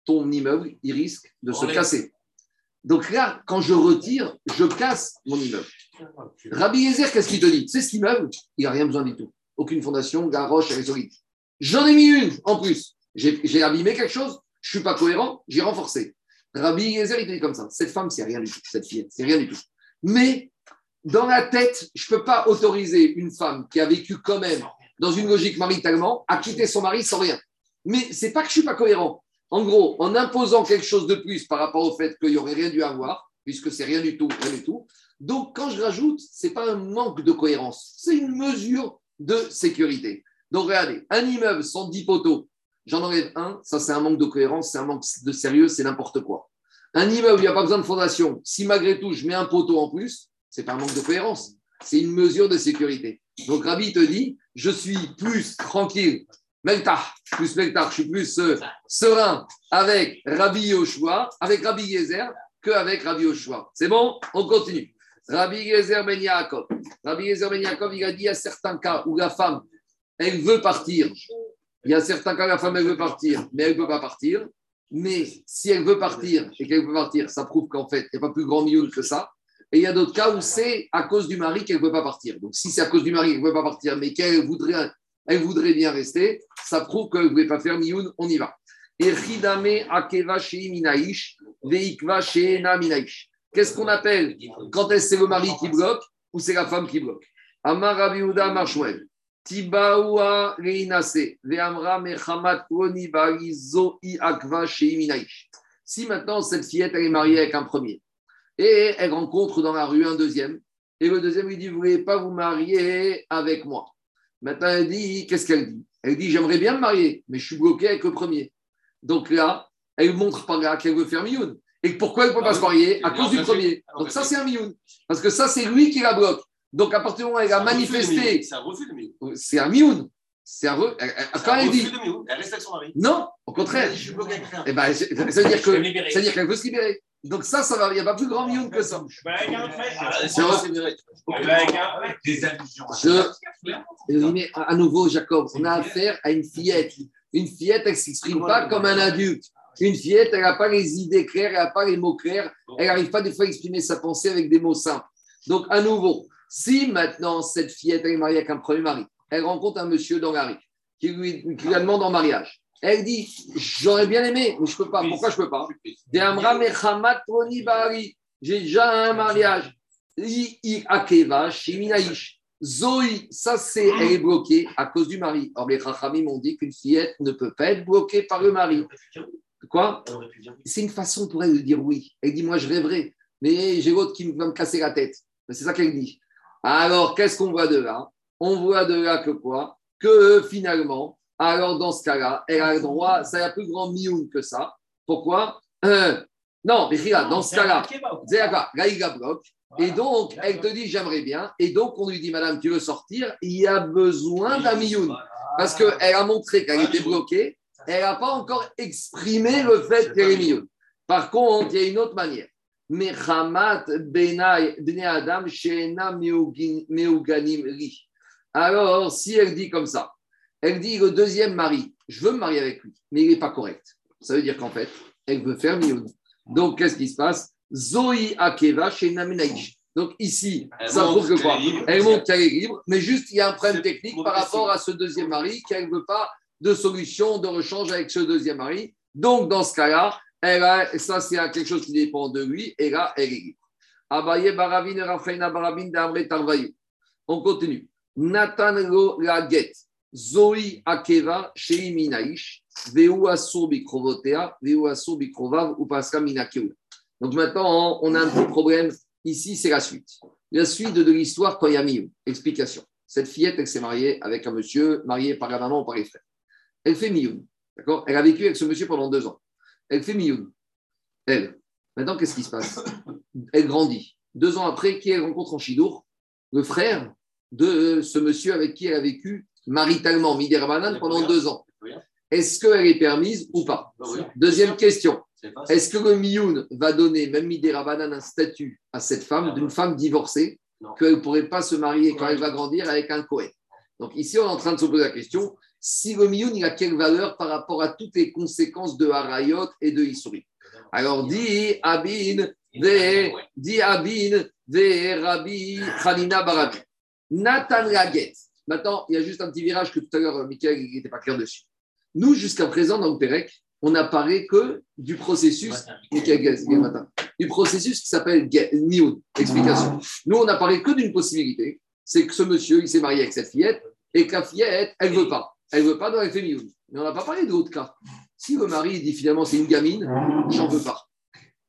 ton immeuble, il risque de se casser. Donc là, quand je retire, je casse mon immeuble. Rabbi Yezer, qu'est-ce qu'il te dit? C'est cet immeuble, il n'a rien besoin du tout. Aucune fondation, la roche, elle est solide. J'en ai mis une en plus. J'ai j'ai abîmé quelque chose, je ne suis pas cohérent, j'ai renforcé. Rabbi Yezer, il te dit comme ça cette femme, c'est rien du tout, cette fille, c'est rien du tout. Mais dans la tête, je ne peux pas autoriser une femme qui a vécu quand même dans une logique maritalement à quitter son mari sans rien. Mais c'est pas que je suis pas cohérent. En gros, en imposant quelque chose de plus par rapport au fait qu'il n'y aurait rien dû avoir, puisque c'est rien du tout, rien du tout. Donc, quand je rajoute, c'est pas un manque de cohérence, c'est une mesure de sécurité. Donc, regardez, un immeuble sans 10 poteaux, j'en enlève un, ça c'est un manque de cohérence, c'est un manque de sérieux, c'est n'importe quoi. Un immeuble, il n'y a pas besoin de fondation, si malgré tout je mets un poteau en plus, c'est pas un manque de cohérence, c'est une mesure de sécurité. Donc, Rabbi te dit, je suis plus tranquille Meltar, plus Meltar, je suis plus euh, serein avec Rabbi Yoshua, avec Rabbi Yezer, qu'avec Rabbi Yoshua. C'est bon? On continue. Rabbi Yezer Ben Yaakov. Rabbi Yezer Ben Yaakov, il a dit il certains cas où la femme, elle veut partir. Il y a certains cas la femme, elle veut partir, mais elle ne peut pas partir. Mais si elle veut partir et qu'elle veut partir, ça prouve qu'en fait, il n'y a pas plus grand milieu que ça. Et il y a d'autres cas où c'est à cause du mari qu'elle ne veut pas partir. Donc, si c'est à cause du mari qu'elle ne veut pas partir, mais qu'elle voudrait, elle voudrait bien rester, ça prouve qu'elle ne voulait pas faire mioun, on y va. Qu'est-ce qu'on appelle quand est-ce c'est le mari qui bloque ou c'est la femme qui bloque? Amar Marshmuel. Tibaoua Reinase, Veamra Mechamat Barizo Akva. Si maintenant cette fillette elle est mariée avec un premier et elle rencontre dans la rue un deuxième, et le deuxième lui dit Vous ne voulez pas vous marier avec moi? Maintenant, elle dit Qu'est-ce qu'elle dit? Elle dit J'aimerais bien me marier, mais je suis bloqué avec le premier. Donc là, elle montre par là qu'elle veut faire mioun. Et pourquoi elle ne peut pas se marier À cause du premier? Donc ça, c'est un mioun. Parce que ça, c'est lui qui la bloque. Donc à partir du moment où elle a manifesté, C'est un refus de mioun. c'est un mioun. C'est un re- elle- elle- C'est Quand elle refus dit. Elle reste avec son mari. non, au contraire, Je suis bloqué avec rien. eh ben, ça veut dire Je vais me que libérer. ça veut dire qu'elle veut se libérer. Donc ça, ça va, il n'y a pas plus grand mioun que ça. Ah, C'est vrai. Des allusions. Je, mais à à nouveau, Jacob, on a affaire à une fillette. Une fillette, elle ne s'exprime pas comme un adulte. Une fillette, elle n'a pas les idées claires, elle n'a pas les mots clairs, elle n'arrive pas des fois à exprimer sa pensée avec des mots simples. Donc, à nouveau, si maintenant cette fillette elle est mariée avec un premier mari, elle rencontre un monsieur dans la rue qui lui, qui la demande en mariage. Elle dit J'aurais bien aimé, mais je ne peux pas. Pourquoi je ne peux pas? J'ai déjà un mariage. Zoé, ça c'est, elle est bloquée à cause du mari. Or, les Chachamim ont dit qu'une fillette ne peut pas être bloquée par le mari. Quoi? C'est une façon pour elle de dire oui. Elle dit Moi, je rêverai, mais j'ai l'autre qui va me casser la tête. C'est ça qu'elle dit. Alors, qu'est-ce qu'on voit de là? On voit de là que quoi? Que finalement, alors dans ce cas-là, elle a le droit, ça a plus grand mioun que ça. Pourquoi? Euh, Non, mais regarde, dans ce C'est cas-là, c'est là, il la bloque. Et Voilà. donc, elle te dit J'aimerais bien. Et donc, on lui dit Madame, tu veux sortir? Il y a besoin d'un mioun. Parce qu'elle a montré qu'elle était bloquée, elle n'a pas encore exprimé le fait qu'elle est mioun. Par contre, il y a une autre manière. Adam she'ena meuganim. Alors, si elle dit comme ça, elle dit le deuxième mari, je veux me marier avec lui, mais il n'est pas correct. Ça veut dire qu'en fait, elle veut faire mioun. Donc, qu'est-ce qui se passe? Zoï akeva she'ena menaïch. Donc, ici, Elle ça prouve que quoi? libre. Elle montre qu'elle est libre, mais juste, il y a un problème technique par rapport à ce deuxième mari, qu'elle ne veut pas de solution, de rechange avec ce deuxième mari. Donc, dans ce cas-là, elle a, ça, c'est quelque chose qui dépend de lui, et là, elle est libre. Abaye Raphaël Baravine d'Amre Tarvayu. On continue. Nathan lo la get. Zoï Akeva Shei Minaïch. Veu Bikrovotea. Veu Asur Bikrovav Minakeu. Donc maintenant, on a un petit problème. Ici, c'est la suite. La suite de l'histoire quand il. Explication. Cette fillette, elle s'est mariée avec un monsieur, marié par la maman ou par les frères. Elle fait Miyou. D'accord? Elle a vécu avec ce monsieur pendant deux ans. Elle fait Miyou. Elle. Maintenant, qu'est-ce qui se passe? Elle grandit. Deux ans après, qui elle rencontre en Chidour? Le frère de ce monsieur avec qui elle a vécu maritalement, Midirabanan, pendant deux ans. Est-ce qu'elle est permise ou pas? Deuxième question. Est-ce que le Mioun va donner, même Midirabanan, un statut à cette femme, d'une femme divorcée, qu'elle ne pourrait pas se marier quand elle va grandir avec un Cohen? Donc ici, on est en train de se poser la question si le Mioun, il a quelle valeur par rapport à toutes les conséquences de Harayot et de Issouri Alors, dit Abin, dit Abin, Rabbi, Khalina Barabi. Nathan Laguet. Maintenant, il y a juste un petit virage que tout à l'heure, Michael n'était pas clair dessus. Nous, jusqu'à présent, dans le Pérec, on n'apparaît que du processus matin. du processus qui s'appelle Nioun. Explication. Nous, on n'a parlé que d'une possibilité, c'est que ce monsieur, il s'est marié avec cette fillette, et que la fillette, elle ne veut pas. Elle ne veut pas, elle fait Nioun. Mais on n'a pas parlé de l'autre cas. Si le mari dit finalement c'est une gamine, j'en veux pas.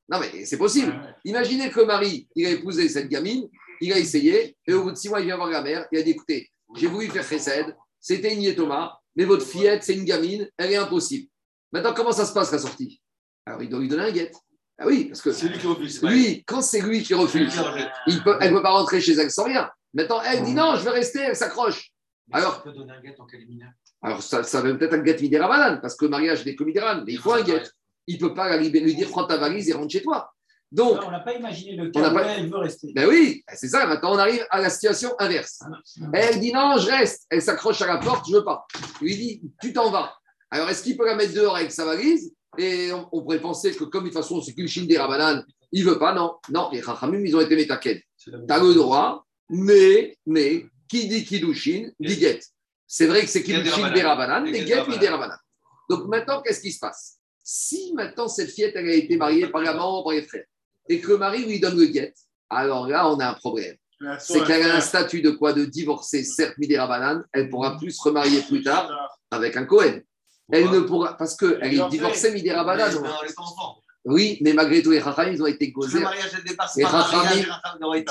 Non, mais c'est possible. Imaginez que le mari, il a épousé cette gamine, il a essayé, et au bout de six mois, il vient voir la mère, il a dit écoutez, j'ai voulu faire Chesed, c'était une Thomas, mais votre fillette, c'est une gamine, elle est impossible. Maintenant, comment ça se passe la sortie? Alors, il doit lui donner un guet. Ah oui, parce que C'est lui qui refuse. lui, quand c'est lui qui refuse, il peut, elle ne peut pas rentrer chez elle sans rien. Maintenant, elle dit non, je vais rester, elle s'accroche. Alors- Tu peux donner un gâteau en préliminaire. Alors, ça, ça veut peut-être un guet midérabanan, parce que le mariage n'est que midérabanan, mais il faut un guet. Il ne peut pas lui dire prends ta valise et rentre chez toi. Donc, on n'a pas imaginé le On cas où pas- elle veut rester. ben oui, c'est ça. Maintenant, on arrive à la situation inverse. Elle dit non, je reste. Elle s'accroche à la porte, je veux pas. Il lui dit tu t'en vas. Alors, est-ce qu'il peut la mettre dehors avec sa valise? Et on, on pourrait penser que, comme de toute façon, c'est qu'une chine des rabanan, il veut pas. Non, non, les rachamim, ils ont été métaken. Tu as le droit, mais, mais, qui dit Kiddushin, dit get. C'est vrai que c'est Kiddushin Rabanan. des rabanan, Et mais get des get Rabanan. des rabanan. Donc maintenant, qu'est-ce qui se passe? Si maintenant cette fillette, elle a été mariée par la maman, par les frères, et que le mari lui donne le get, alors là, on a un problème. C'est qu'elle a un statut de quoi? De divorcer, certes, Midera Banane, elle pourra plus se remarier plus tard avec un Cohen. Elle ne pourra, parce qu'elle est divorcée, Midera Mais Banane. mais on est pas enfant. Oui, mais malgré tout, les Chachamim, ils ont été c'est Les pas.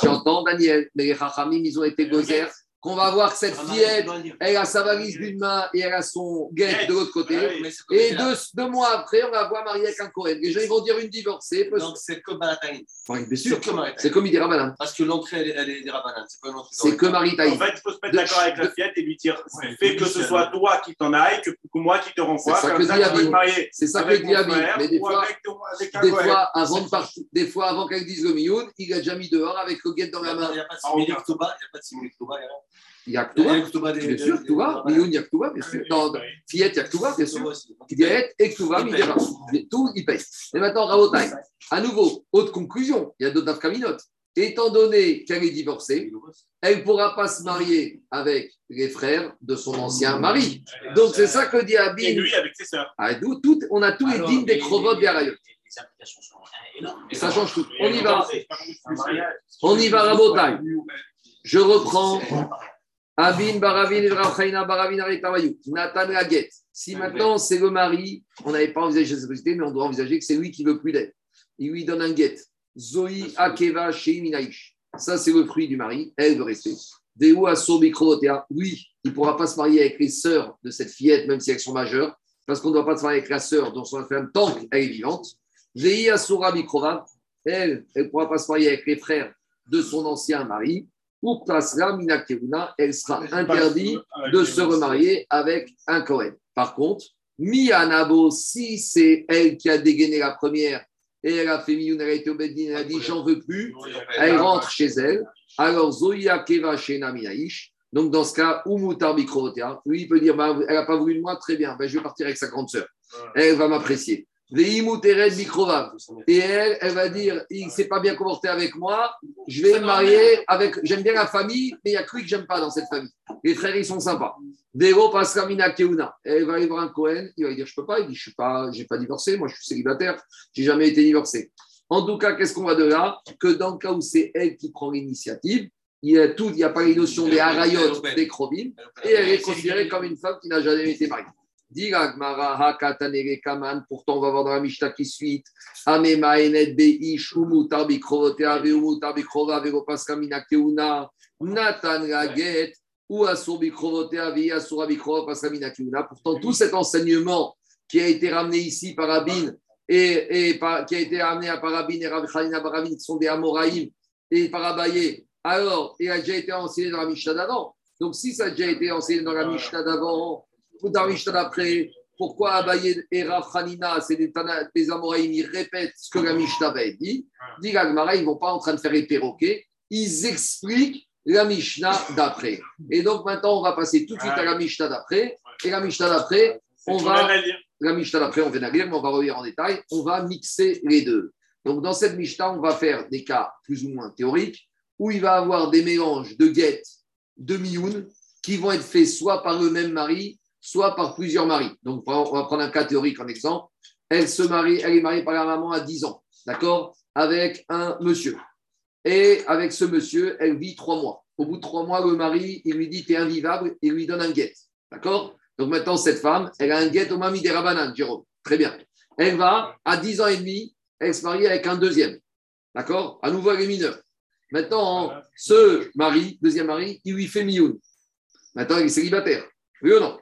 Tu entends, Daniel Mais les Chachamim, ils ont été gozers. Qu'on va voir que cette fillette, elle a sa valise d'une main et elle a son guet de l'autre côté. Ouais, Et deux, deux mois après, on la voit mariée avec un Cohen. Les gens, ils vont dire une divorcée. Donc c'est que Balataïn. Enfin, bien sûr, C'est comme Midera Banane. Parce que l'entrée, elle, est- elle est des rabananes. C'est pas une entrée C'est que Marie En fait, il faut se mettre d'accord avec la fillette et lui dire fais que ce soit toi qui t'en aille, que, que moi qui te renvoie. C'est ça que dit C'est ça que dit Abid. Mais des ou fois, avec ton- avec un Des Cohen. fois, avant de partir, des fois, avant qu'elle dise le mioun, il a déjà mis dehors avec le guet dans Il n'y la main. il y a pas de Ah, il n'y a pas de. Il y a rien. Il y a Il y a Ktuba, une Ktuba des- bien des- sûr, rabananes. Mioun, il y a Ktuba, bien sûr. Dans Fillette, il y a Ktuba, bien sûr. Diet et Ktuba, Il Midera. Tout, il paye. Et maintenant, Rabotai. À nouveau, autre conclusion, il y a d'autres nafkaminotes. Étant donné qu'elle est divorcée, elle ne pourra pas se marier avec les frères de son ancien mari. Donc, c'est ça que dit Et Abin. lui avec ses sœurs. Ah, on a tous les dîmes des crovotes des Arayot. Les applications sont énormes. Ça change tout. On y va. On y va, Rabotai. Je reprends Abin Baravin Rachaina Baravin. Nathan Laguet. Si maintenant c'est le mari, on n'avait pas envisagé cette possibilité, mais on doit envisager que c'est lui qui veut plus d'elle. Il lui donne un guet. Zoï Akeva Sheiminaïch. Ça, c'est le fruit du mari. Elle veut rester. Deu Asobi Krovotea. Lui, il ne pourra pas se marier avec les sœurs de cette fillette, même si elles sont majeures, parce qu'on ne doit pas se marier avec la sœur dont son femme tant qu'elle est vivante. Vei Asura Bikrova. Elle, elle ne pourra pas se marier avec les frères de son ancien mari. Elle sera interdite de se remarier avec un Kohen. Par contre, Mianabo, si c'est elle qui a dégainé la première et elle a fait Miyun, elle a été elle a dit j'en veux plus, elle rentre chez elle. Alors Zoya Keva Shena. Donc dans ce cas, Umutar Bikrovotea, lui il peut dire bah, elle n'a pas voulu de moi, très bien, ben, je vais partir avec sa grande sœur. Elle va m'apprécier. Et elle, elle va dire il ne s'est pas bien comporté avec moi, je vais me marier avec. J'aime bien la famille, mais il y a que lui que j'aime pas dans cette famille. Les frères, ils sont sympas. Vero Pasramina Keuna. Elle va aller voir un Cohen, il va lui dire Je peux pas. Il dit Je n'ai pas, j'ai pas divorcé, moi je suis célibataire, j'ai jamais été divorcé. En tout cas, qu'est-ce qu'on va de là? Que dans le cas où c'est elle qui prend l'initiative, il y a tout, il n'y a pas les notions des harayot, des krovim, et elle est considérée comme une femme qui n'a jamais été mariée. Kaman, pourtant on va voir dans la Mishnah qui suit Raget ou. Pourtant tout cet enseignement qui a été ramené ici par Rabin et, et par, qui a été ramené à Parabin et Rabbi Khalina Barabin qui sont des Amoraïm et Parabaye, alors il a déjà été enseigné dans la Mishnah d'avant. Donc si ça a déjà été enseigné dans la Mishnah d'avant, dans la Mishnah d'après, pourquoi Abaye et Rav Hanina, c'est des, des Amoraïm, ils répètent ce que la Mishnah avait dit Dit Gagmara, ils ne vont pas en train de faire les perroquets, ils expliquent la Mishnah d'après. Et donc maintenant, on va passer tout de suite à la Mishnah d'après. Et la Mishnah d'après, on va la Mishnah d'après, on vient de lire, mais on va revenir en détail. On va mixer les deux. Donc, dans cette Mishnah, on va faire des cas plus ou moins théoriques où il va y avoir des mélanges de guettes, de mioun, qui vont être faits soit par le même mari, soit par plusieurs maris. Donc, on va prendre un cas théorique en exemple. Elle se marie, elle est mariée par la maman à 10 ans, d'accord Avec un monsieur. Et avec ce monsieur, elle vit trois mois. Au bout de trois mois, le mari, il lui dit T'es invivable, il lui donne un guet. D'accord Donc maintenant, cette femme, elle a un guet au mami des Rabanan, Jérôme. Très bien. Elle va, à 10 ans et demi, elle se marie avec un deuxième. D'accord À nouveau, elle est mineure. Maintenant, ce mari, deuxième mari, il lui fait mioun. Maintenant, il est célibataire. Oui ou non?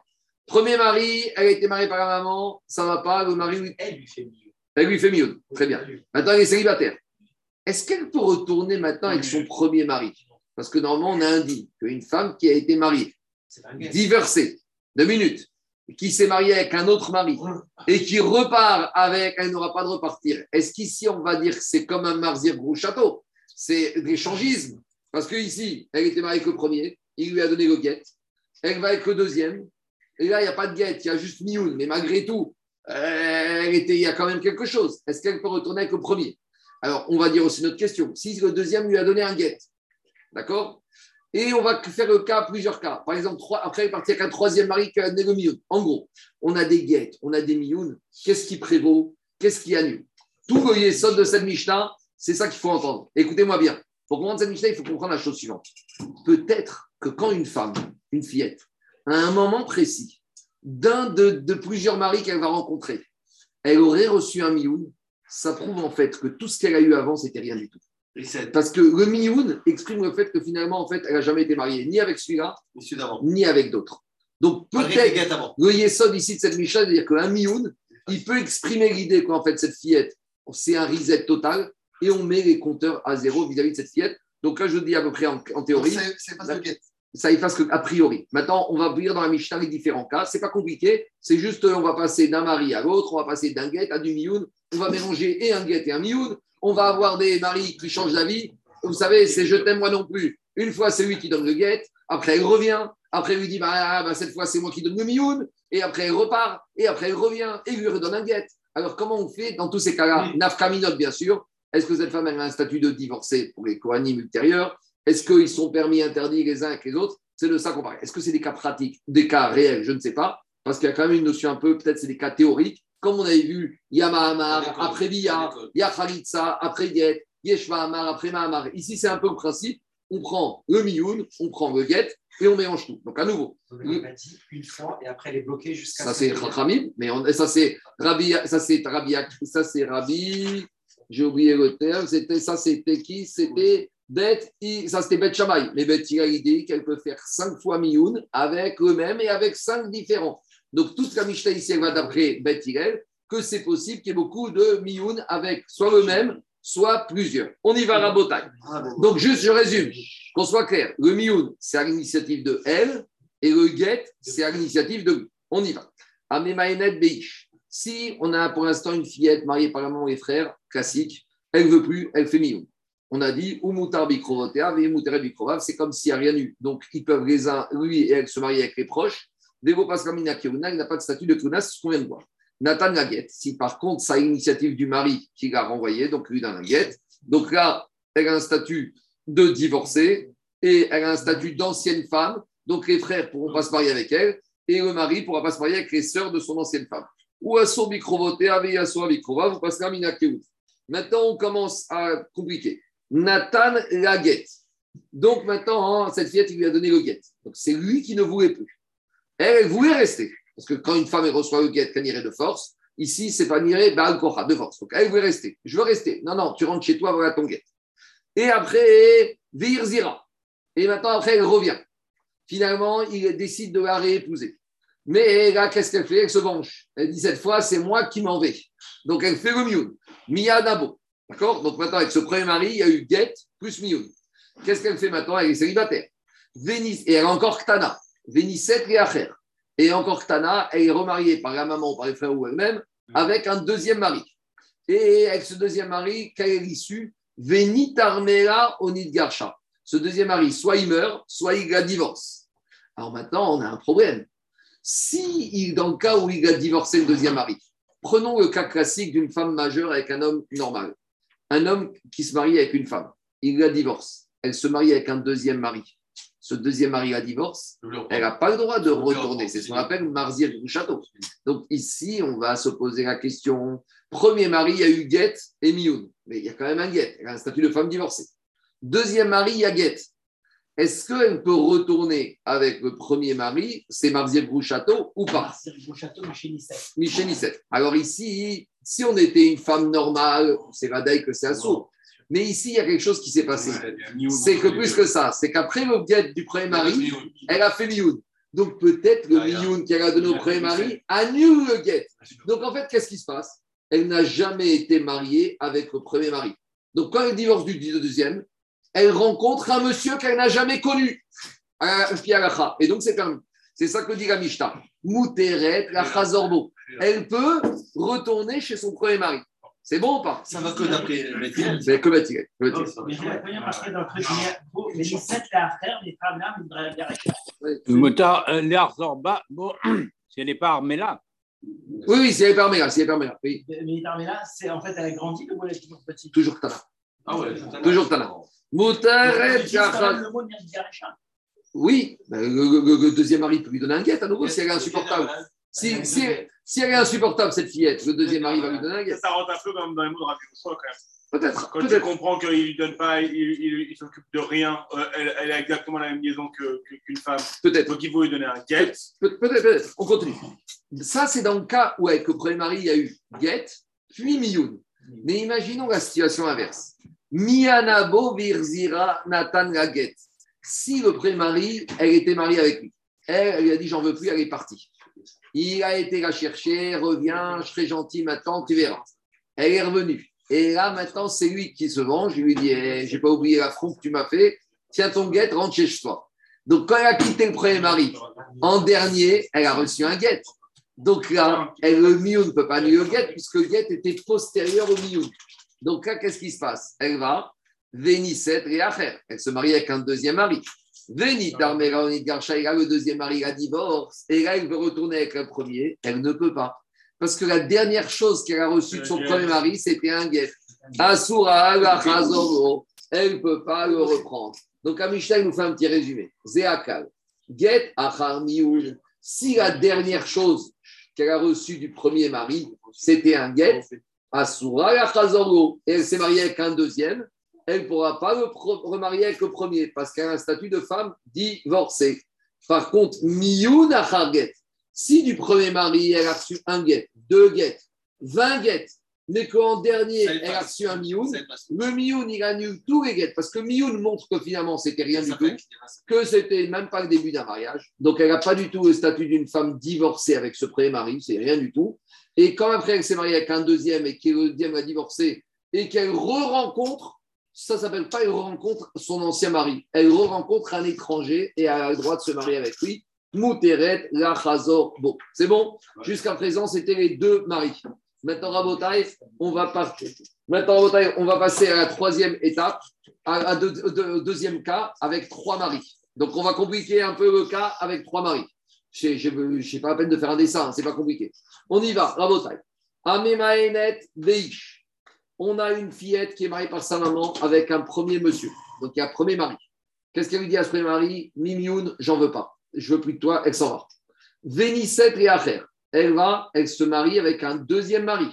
Premier mari, elle a été mariée par la maman, ça ne va pas, le mari, lui- Elle lui fait mieux. elle lui fait mioun. Très bien. Maintenant, elle est célibataire. Est-ce qu'elle peut retourner maintenant avec son premier mari? Parce que normalement, on a indiqué qu'une femme qui a été mariée, un divorcée, deux minutes, qui s'est mariée avec un autre mari et qui repart avec, elle n'aura pas de repartir. Est-ce qu'ici, on va dire que c'est comme un marzir gros château? C'est l'échangisme. Parce qu'ici, elle était mariée avec le premier, il lui a donné le guet. Elle va avec le deuxième. Et là, il n'y a pas de guet, il y a juste Mioun. Mais malgré tout, euh, il y a quand même quelque chose. Est-ce qu'elle peut retourner avec le premier? Alors, on va dire aussi notre question. Si le deuxième lui a donné un guet, d'accord? Et on va faire le cas, plusieurs cas. Par exemple, trois, après, il est parti avec un troisième mari qui a donné le Mioun. En gros, on a des guettes, on a des Mioun. Qu'est-ce qui prévaut? Qu'est-ce qui annule? Tout le yesod de cette Mishnah, c'est ça qu'il faut entendre. Écoutez-moi bien. Pour comprendre cette Mishnah, il faut comprendre la chose suivante. Peut-être que quand une femme, une fillette, à un moment précis, d'un de, de plusieurs maris qu'elle va rencontrer, elle aurait reçu un mioun, ça prouve en fait que tout ce qu'elle a eu avant, c'était rien du tout. Parce que le mioun exprime le fait que finalement, en fait, elle n'a jamais été mariée ni avec celui-là, ni avec d'autres. Donc peut-être, le yesod ici de cette Mishnah, c'est-à-dire qu'un mioun, il peut exprimer l'idée qu'en fait, cette fillette, c'est un reset total et on met les compteurs à zéro vis-à-vis de cette fillette. Donc là, je dis à peu près en, en théorie, C'est pas. Ça efface que a priori. Maintenant, on va lire dans la Mishnah les différents cas. C'est pas compliqué. C'est juste, euh, on va passer d'un mari à l'autre, on va passer d'un guet à du mioun. On va mélanger et un guet et un mioun. On va avoir des maris qui changent d'avis. Vous savez, c'est je t'aime moi non plus. Une fois, c'est lui qui donne le guet. Après, il revient. Après, il lui dit, bah, ah, bah, cette fois, c'est moi qui donne le mioun. Et après, il repart. Et après, il revient. Et il lui redonne un guet. Alors, comment on fait dans tous ces cas-là? Nafkaminot, bien sûr. Est-ce que cette femme elle a un statut de divorcée pour les Kohanim ultérieurs? Est-ce qu'ils sont permis, interdits les uns avec les autres? C'est de ça qu'on parle. Est-ce que c'est des cas pratiques, des cas réels? Je ne sais pas. Parce qu'il y a quand même une notion un peu, peut-être c'est des cas théoriques. Comme on avait vu, il y a Mahamar, après Bia, il y a Khalitsa, après Get, Yesh Mahamar, après Mahamar. Ici, c'est un peu le principe. On prend le Mioun, on prend le Get, et on mélange tout. Donc à nouveau, Donc, il m'a dit une fois et après elle est bloquée jusqu'à. ça ce c'est Chachamim, mais on- ça c'est Rabbi, ça c'est Rabbi, ça c'est Rabbi, j'ai oublié le terme, c'était, ça c'était qui? C'était Bet, I- ça c'était Bet Shammai. Mais Bet il a qu'elle peut faire cinq fois Mioun avec eux-mêmes et avec cinq différents. Donc toute la Mishnah ici, elle va d'après Bet Hillel, que c'est possible qu'il y ait beaucoup de Mioun avec soit eux-mêmes, soit plusieurs. On y va à bon. Donc, juste, je résume, qu'on soit clair. Le mioun, c'est à l'initiative de elle, et le get, c'est à l'initiative de lui. On y va. Amemaenet Beish. Si on a pour l'instant une fillette mariée par la maman et frère, classique, elle ne veut plus, elle fait mioun. On a dit, Bikrovotea, Bikrovav, c'est comme s'il n'y a rien eu. Donc, ils peuvent les uns, lui et elle, se marier avec les proches. Devo Pascamina Kiruna, il n'a pas de statut de Kunas, c'est ce qu'on vient de voir. Nathan Laguet, si par contre, c'est à l'initiative du mari qui l'a renvoyé, donc lui dans la guette, donc là, elle a un statut de divorcée et elle a un statut d'ancienne femme. Donc les frères ne pourront pas se marier avec elle et le mari ne pourra pas se marier avec les sœurs de son ancienne femme. Ou avec. Maintenant, on commence à compliquer. Nathan Laguette. Donc maintenant, hein, cette fillette, il lui a donné le guet. Donc c'est lui qui ne voulait plus. Elle, elle voulait rester. Parce que quand une femme reçoit le guet, qu'elle irait de force, ici, c'est pas niré, bah, kocha, de force. Donc elle voulait rester. Je veux rester. Non, non, tu rentres chez toi, voilà ton guet. Et après, Vir Zira. Et maintenant, après, elle revient. Finalement, il décide de la réépouser. Mais là, qu'est-ce qu'elle fait? Elle se venge. Elle dit cette fois, c'est moi qui m'en vais. Donc, elle fait le mioun. Mia Nabo. D'accord Donc, maintenant, avec ce premier mari, il y a eu Get plus mioun. Qu'est-ce qu'elle fait maintenant? Elle est célibataire. Et elle a encore Ktana. Vénisset et Acher. Et encore Ktana, elle est remariée par la maman, par les frères ou elle-même, avec un deuxième mari. Et avec ce deuxième mari, quelle est l'issue? Venitarmela Onid Garsha. Ce deuxième mari, soit il meurt, soit il la divorce. Alors maintenant, on a un problème. Si, dans le cas où il a divorcé le deuxième mari, prenons le cas classique d'une femme majeure avec un homme normal. Un homme qui se marie avec une femme, il la divorce. Elle se marie avec un deuxième mari. Ce deuxième mari la divorce, elle n'a pas le droit de retourner. C'est ce qu'on appelle marziel du château. Donc ici, on va se poser la question. Premier mari, il y a eu Get et Mioun. Mais il y a quand même un Get. Elle a un statut de femme divorcée. Deuxième mari, il y a Get. Est-ce qu'elle peut retourner avec le premier mari, c'est Marziel Château ou pas? Chez Nisset. Michel Nisset. Alors ici, si on était une femme normale, c'est Vadaï que c'est un sourd. Mais ici, il y a quelque chose qui s'est passé. C'est que plus que ça, c'est qu'après le Get du premier mari, elle a fait Mioun. Donc peut-être le. Mioun qu'elle a donné au premier mari annule le Get. Donc en fait, qu'est-ce qui se passe? Elle n'a jamais été mariée avec le premier mari. Donc quand elle divorce du deuxième, elle rencontre un monsieur qu'elle n'a jamais connu. Pialacha. Et donc c'est permis. C'est ça que dit la Mishnah. Mouteret la chazorbo. Elle peut retourner chez son premier mari. C'est bon ou pas? Ça va que d'après Métier. C'est que. Mais le truc. Mais frère, les femmes là, mais bien Le motard, euh, l'air Zorba, bon, si elle n'est pas armée là. Oui, oui, c'est permis là. C'est permis là. Oui, Mais mais là, c'est en fait, elle a grandi ou elle est toujours petite toujours Tana. Ah ouais, Toujours Tana. Mirgarecha. Oui, le, le- le- le deuxième mari peut lui donner un guet à nouveau si elle est insupportable. Si, si, si elle est insupportable, cette fillette, le deuxième mari va lui donner un guet. ça rentre un peu comme dans les mots de Rabbi quand même. Peut-être, Quand tu peut-être. comprends qu'il ne lui donne pas, il, il, il s'occupe de rien, euh, elle, elle a exactement la même liaison que- qu'une femme. Peut-être. Donc il faut lui donner un get. Peut- Peut-être, peut-être. On continue. Ça, c'est dans le cas où, avec le premier mari, il y a eu Get, puis Mioun. Mais imaginons la situation inverse. Mianabo Virzira Nathan Laget. Si le premier mari, elle était mariée avec lui, elle, elle lui a dit J'en veux plus, elle est partie. Il a été la chercher, reviens, je serai gentil maintenant, tu verras. Elle est revenue. Et là, maintenant, c'est lui qui se venge. Il lui dit Eh, J'ai pas oublié l'affront que tu m'as fait. Tiens ton guet, rentre chez toi. Donc, quand elle a quitté le premier mari, en dernier, elle a reçu un guet. Donc là, elle, le mioun ne peut pas annuler le guet puisque le guet était postérieur au mioun. Donc là, qu'est-ce qui se passe? Elle va, Vénisset et Acher. Elle se marie avec un deuxième mari. Garcha, et là, le deuxième mari la divorce. Et là, elle veut retourner avec le premier. Elle ne peut pas. Parce que la dernière chose qu'elle a reçue de son premier mari, c'était un guet. Asura la. Elle ne peut pas le reprendre. Donc, Amisha, il nous fait un petit résumé. Zéakal. Get achar. Si la dernière chose qu'elle a reçue du premier mari, c'était un guet, Asura la. Et elle s'est mariée avec un deuxième, elle ne pourra pas le remarier avec le premier parce qu'elle a un statut de femme divorcée. Par contre, Miyun achar get. Si du premier mari, elle a reçu un get, deux get, 20 get, mais qu'en dernier, elle a reçu un Miyun, le Miyun, il annule tous les get, parce que Miyun montre que finalement, c'était rien du tout que c'était même pas le début d'un mariage. Donc, elle n'a pas du tout le statut d'une femme divorcée avec ce premier mari, c'est rien du tout. Et quand après elle s'est mariée avec un deuxième et que le deuxième a divorcé et qu'elle re-rencontre, ça s'appelle pas elle rencontre son ancien mari. Elle re-rencontre un étranger et a le droit de se marier avec lui. Mouteret, la. Bon, c'est bon. Jusqu'à présent, c'était les deux maris. Maintenant, Rabotai, on va partir. Maintenant, on va passer à la troisième étape, à, à deux- deux- deuxième cas avec trois maris. Donc, on va compliquer un peu le cas avec trois maris. Je n'ai pas la peine de faire un dessin, hein, c'est pas compliqué. On y va, Rabotai. Amemaenet Veish. On a une fillette qui est mariée par sa maman avec un premier monsieur. Donc, il y a un premier mari. Qu'est-ce qu'elle lui dit à ce premier mari? Mimioun, j'en veux pas. Je veux plus de toi, elle s'en va. Vénisset et. Elle va, elle se marie avec un deuxième mari.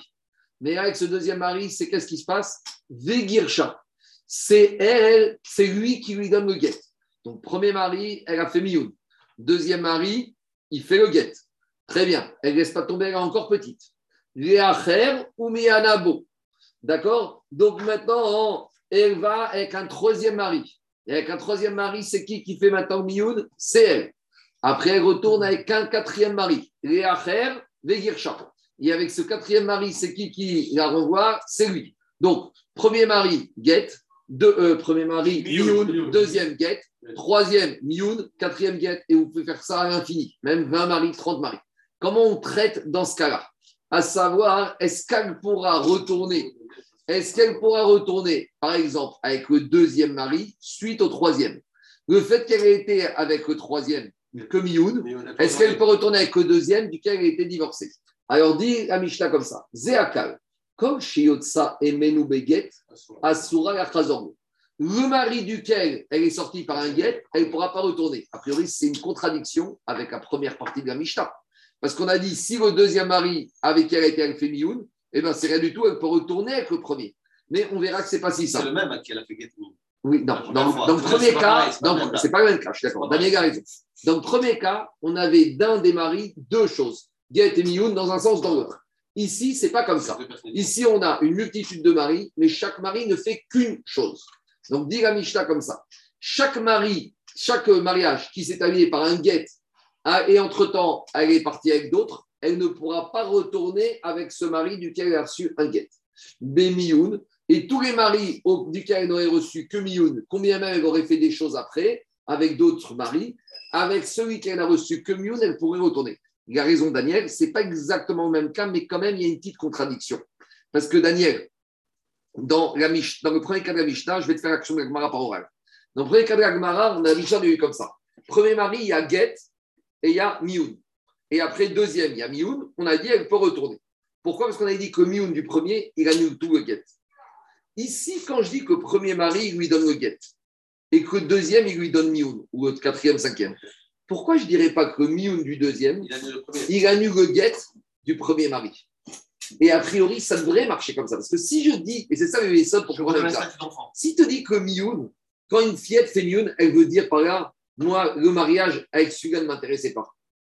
Mais avec ce deuxième mari, c'est qu'est-ce qui se passe? Vegirsha. C'est elle, c'est lui qui lui donne le guet. Donc, premier mari, elle a fait Mioun. Deuxième mari, il fait le guet. Très bien. Elle ne laisse pas tomber, elle est encore petite. Léacher ou Mianabo. D'accord? Donc maintenant, elle va avec un troisième mari. Et avec un troisième mari, c'est qui qui fait maintenant Mioun C'est elle. Après, elle retourne avec un quatrième mari. Léacher, Vegirsha. Et avec ce quatrième mari, c'est qui qui la renvoie C'est lui. Donc, premier mari, Get. Deux, euh, premier mari. Mioun. Deuxième, Get. Troisième, Mioun. Quatrième, Get. Et vous pouvez faire ça à l'infini. Même 20 maris, 30 maris. Comment on traite dans ce cas-là? À savoir, est-ce qu'elle pourra retourner? Est-ce qu'elle pourra retourner, par exemple, avec le deuxième mari suite au troisième? Le fait qu'elle ait été avec le troisième, on a- est-ce qu'elle peut retourner avec le deuxième duquel elle a été divorcée? Alors dit la Mishnah comme ça Zéakal, comme Shiotsa et Beget, Asura. Le mari duquel elle est sortie par un guet, elle ne pourra pas retourner. A priori, c'est une contradiction avec la première partie de la Mishnah. Parce qu'on a dit, si le deuxième mari avec qui elle a été avec Fémioun, eh bien, c'est rien du tout, elle peut retourner avec le premier. Mais on verra que c'est pas si C'est simple. le même à qui elle a fait Get Me. Oui, non. Dans, le C'est premier cas, c'est pas le même cas. c'est je suis d'accord. C'est Daniel a raison. Dans le premier cas, on avait d'un des maris deux choses. Guet et Mioun dans un sens, dans l'autre. Ici, c'est pas comme ça. Ici, on a une multitude de maris, mais chaque mari ne fait qu'une chose. Donc, dit la Mishnah comme ça. Chaque mari, chaque mariage qui s'est établi par un guet et entre-temps, elle est partie avec d'autres, elle ne pourra pas retourner avec ce mari duquel elle a reçu un guet. Bémioun. Et tous les maris duquel elle n'aurait reçu que Mioun, combien même elle aurait fait des choses après, avec d'autres maris, avec celui qu'elle n'a reçu que Mioun, elle pourrait retourner. Il a raison, Daniel, ce n'est pas exactement le même cas, mais quand même, il y a une petite contradiction. Parce que Daniel, dans, la Mish- dans le premier cas de la Mishnah, je vais te faire l'action de la Gemara par oral. Dans le premier cas de la Gemara, on a Mishnah, a eu comme ça. Premier mari, il y a Get et il y a Mioun. Et après, deuxième, il y a Mioun. On a dit, elle peut retourner. Pourquoi? Parce qu'on a dit que Mioun du premier, il annule tout le Get. Ici, quand je dis que premier mari, il lui donne le Get et que deuxième, il lui donne Mioun, ou le quatrième, cinquième, pourquoi je ne dirais pas que Mioun du deuxième, Il a mis le premier? il annule le guet du premier mari? Et a priori, ça devrait marcher comme ça. Parce que si je dis, et c'est ça les pour Je comprendre d'enfant. si tu dis que Mioun, quand une fillette fait Mioun, elle veut dire par là, moi, le mariage avec celui-là ne m'intéressait pas.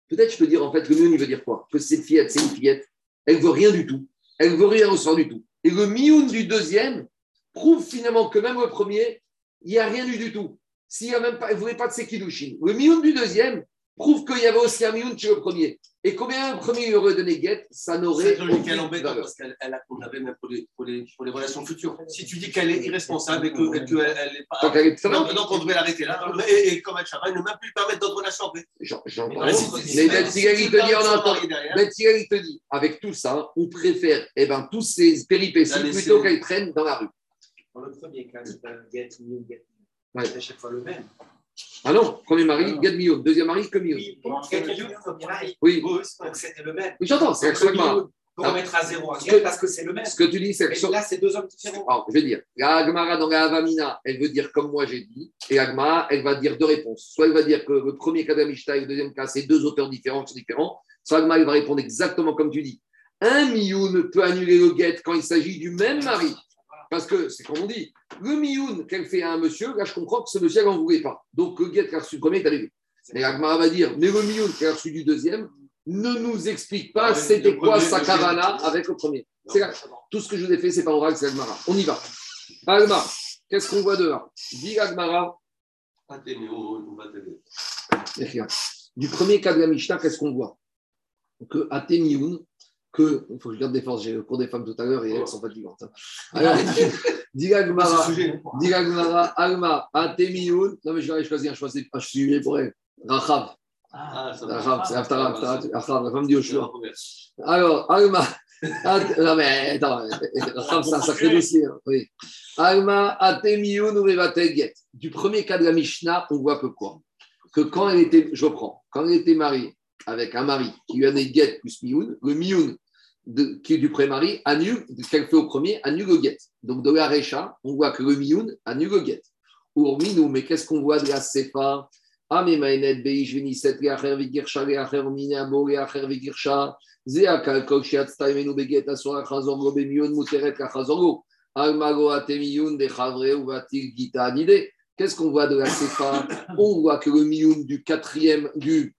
Peut-être je peux dire en fait que Mioun, il veut dire quoi? Que cette fillette, c'est une fillette, elle veut rien du tout. Elle veut rien recevoir du tout. Et le Mioun du deuxième prouve finalement que même le premier, il n'y a rien eu du tout. S'il y a même pas, elle ne voulait pas de Sekidushin. Le Mioun du deuxième prouve qu'il y avait aussi un Mioun chez le premier. Et combien le premier aurait donné guette, ça n'aurait aucune valeur. parce qu'elle elle a condamné même pour les, pour, les, pour les relations futures. Si tu dis qu'elle est irresponsable et qu'elle que, qu'elle- elle n'est pas. Donc, elle est- ça va Donc, donc, on devait l'arrêter là. Et, et comme elle travaille, ne même plus lui permettre d'autres relations après. J'en- J'entends. Mais si- Mais si- Ben si- Sigal, si- il te dit, on entend. Ben Sigal, il te dit, avec tout ça, on préfère eh ben, tous ces péripéties La plutôt qu'elles traînent dans la rue. Dans le premier cas, c'est un get, new, get. Ouais. C'est à chaque fois le même. Ah non, premier mari, get million. Deuxième mari, que million. Oui, bon. Oui, Donc c'était le même. oui j'entends, c'est Donc, Pour Ah. remettre à zéro un Ce get que- parce que c'est le même. Ce que tu dis, c'est l'action. là, c'est deux hommes différents. Alors, je vais dire, la Agmara dans la Avamina, elle veut dire comme moi j'ai dit, et Agmara, elle va dire deux réponses. Soit elle va dire que le premier cas d'Amishta et le deuxième cas, c'est deux auteurs différents sont différents. Soit Agmara, elle va répondre exactement comme tu dis. Un mioun peut annuler le guet quand il s'agit du même mari. Parce que c'est comme on dit, le mioun qu'elle fait à un monsieur, là je comprends que ce monsieur, elle n'en voulait pas. Donc le guet qu'elle a reçu le premier est annulé. Et Agmara va dire, mais le Mioun qui a reçu du deuxième ne nous explique pas c'était quoi sa kavana avec le premier. C'est là. Tout ce que je vous ai fait, c'est pas oral, c'est Agmara. On y va. Agmara, qu'est-ce qu'on voit dehors? Dit Agmara. Regarde. Du premier cas de la Mishnah, qu'est-ce qu'on voit? Que Atemioun, que. Il faut que je garde des forces, j'ai le cours des femmes tout à l'heure et elles sont fatigantes. hein. Alors, Ah, Agmara, c'est le sujet. dit Agmara, Alma, Atemioun. Non, mais je vais choisir un ah, je suis juillet pour elle. Rachav. Ah. Rachav, c'est Aftara, Aftara, la femme Je Yoshua. Alors, Alma. Non, mais attends, Rachav, c'est un sacré dossier. Oui. Alma, Atemioun ou Mevatel Get. Du premier cas de la Mishnah, on voit que quoi Que quand elle était, je reprends, quand elle était mariée avec un mari qui lui a donné Get plus Mioun, le Mioun de- qui est du pré-mari annule, ce qu'elle fait au premier, annule le Get. Donc, dans la Recha, on voit que le Mioun annule le Get. Urminu, mais qu'est-ce qu'on voit de la Sefa? Ah, mais Maïnet, Beish, Veniset, Leacher, Vigirsha, Leacher, Minabo, Leacher, Vigirsha. Zéa kalkol shiat staimenu beget asura chazorgo bemion muteret kachazorgo. Almago atemiyun de chavre ou vatil gita anide. Qu'est-ce qu'on voit de la Sefa? On voit que le miyun du quatrième, du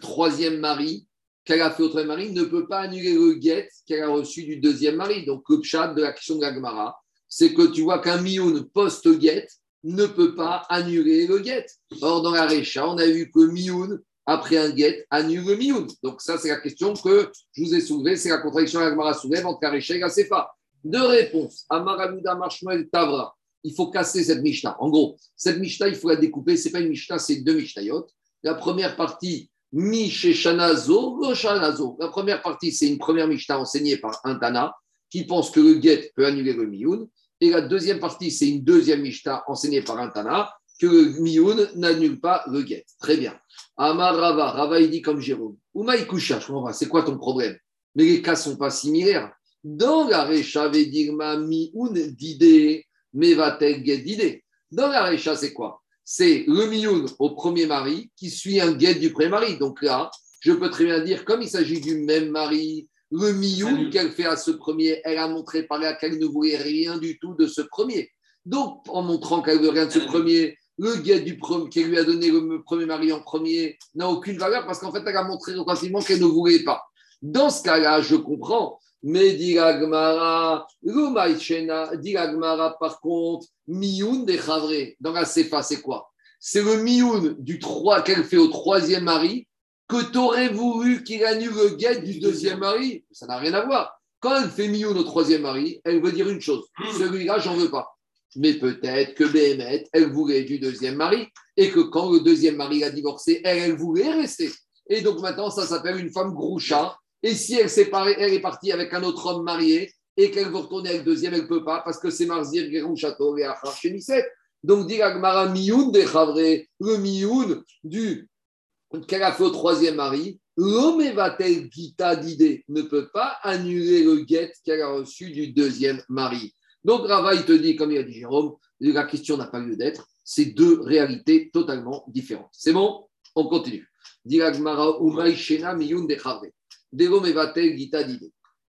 troisième mari qu'elle a fait au troisième mari ne peut pas annuler le get qu'elle a reçu du deuxième mari. Donc le pshat de la question de la c'est que tu vois qu'un miyun post-get ne peut pas annuler le get. Or, dans la Recha, on a vu que miyun après un get, annule le mioun. Donc, ça, c'est la question que je vous ai soulevée. C'est la contradiction à Agmara soulève entre Karecha et la Sefa. Deux réponses. Amaramuda Marshmal Tavra. Il faut casser cette Mishnah. En gros, cette Mishnah, il faut la découper. Ce n'est pas une Mishnah, c'est deux Mishnayot. La première partie, Mi Sheshanazo, Goshanazo. La première partie, c'est une première Mishnah enseignée par un Tana qui pense que le get peut annuler le mioun. Et la deuxième partie, c'est une deuxième Mishnah enseignée par un Tana que le mioun n'annule pas le get. Très bien. Amar Rava, Rava il dit comme Jérôme. Oumaï Kusha, je comprends c'est quoi ton problème? Mais les cas sont pas similaires. Dans la Recha, Mioun d'idée, get d'idée. Dans la Recha, c'est quoi? C'est le Mioun au premier mari qui suit un get du premier mari. Donc là, je peux très bien dire, comme il s'agit du même mari, le Mioun qu'elle fait à ce premier, elle a montré par là qu'elle ne voulait rien du tout de ce premier. Donc, en montrant qu'elle veut rien de ce premier, le gars du premier, qui lui a donné le premier mari en premier n'a aucune valeur parce qu'en fait, elle a montré relativement qu'elle ne voulait pas. Dans ce cas-là, je comprends. Mais dit Agmara, dit par contre, Mioun des Chavre, dans la Sefa, c'est quoi? C'est le Mioun du 3 qu'elle fait au troisième mari que tu aurais voulu qu'il annule le guet du deuxième mari? Ça n'a rien à voir. Quand elle fait Mioun au troisième mari, elle veut dire une chose celui-là, j'en veux pas. Mais peut-être que Béhémet, elle voulait du deuxième mari et que quand le deuxième mari a divorcé, elle, elle voulait rester. Et donc maintenant, ça s'appelle une femme groucha. Et si elle, s'est elle est partie avec un autre homme marié et qu'elle veut retourner avec le deuxième, elle ne peut pas parce que c'est Marzir, Grouchato et Achar. Donc, dit Agmara Mioun des Chavre, le Mioun du qu'elle a fait au troisième mari, l'homme va-t-elle Gita d'idée ne peut pas annuler le guet qu'elle a reçu du deuxième mari. Donc Rava, il te dit, comme il a dit Jérôme, la question n'a pas lieu d'être. C'est deux réalités totalement différentes. C'est bon? On continue. Diragmara Umay Shena Miyun de Gita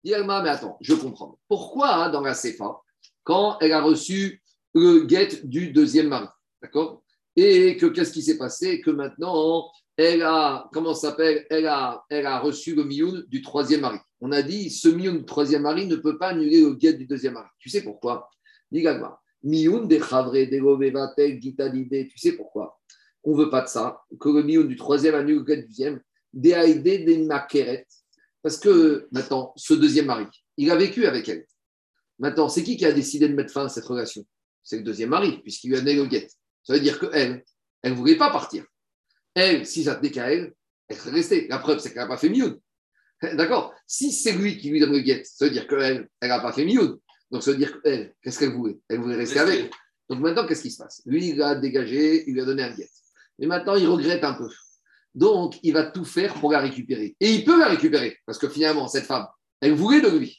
Dit Agmara, mais attends, je comprends. Pourquoi hein, dans la Sefa, quand elle a reçu le guet du deuxième mari, d'accord? Et que qu'est-ce qui s'est passé? Que maintenant, elle a, comment s'appelle? Elle a, elle a reçu le mioun du troisième mari. On a dit, ce mioun du troisième mari ne peut pas annuler le guet du deuxième mari. Tu sais pourquoi? Dis Gagma. Mioun de chavre, de rovevatel, gita d'idée. Tu sais pourquoi? On ne veut pas de ça, que le mioun du troisième annule le guet du deuxième. Des haïdés, des. Parce que maintenant, ce deuxième mari, il a vécu avec elle. Maintenant, c'est qui qui a décidé de mettre fin à cette relation? C'est le deuxième mari, puisqu'il lui a donné le guet. Ça veut dire qu'elle, elle ne voulait pas partir. Elle, si ça tenait qu'à elle, elle serait restée. La preuve, c'est qu'elle n'a pas fait mioun. D'accord? Si c'est lui qui lui donne le guet, ça veut dire qu'elle, elle n'a pas fait mioun. Donc ça veut dire qu'elle, qu'est-ce qu'elle voulait? Elle voulait rester avec. Donc maintenant, qu'est-ce qui se passe? Lui, il a dégagé, il lui a donné un guet. Mais maintenant, il regrette un peu. Donc, il va tout faire pour la récupérer. Et il peut la récupérer, parce que finalement, cette femme, elle voulait de lui.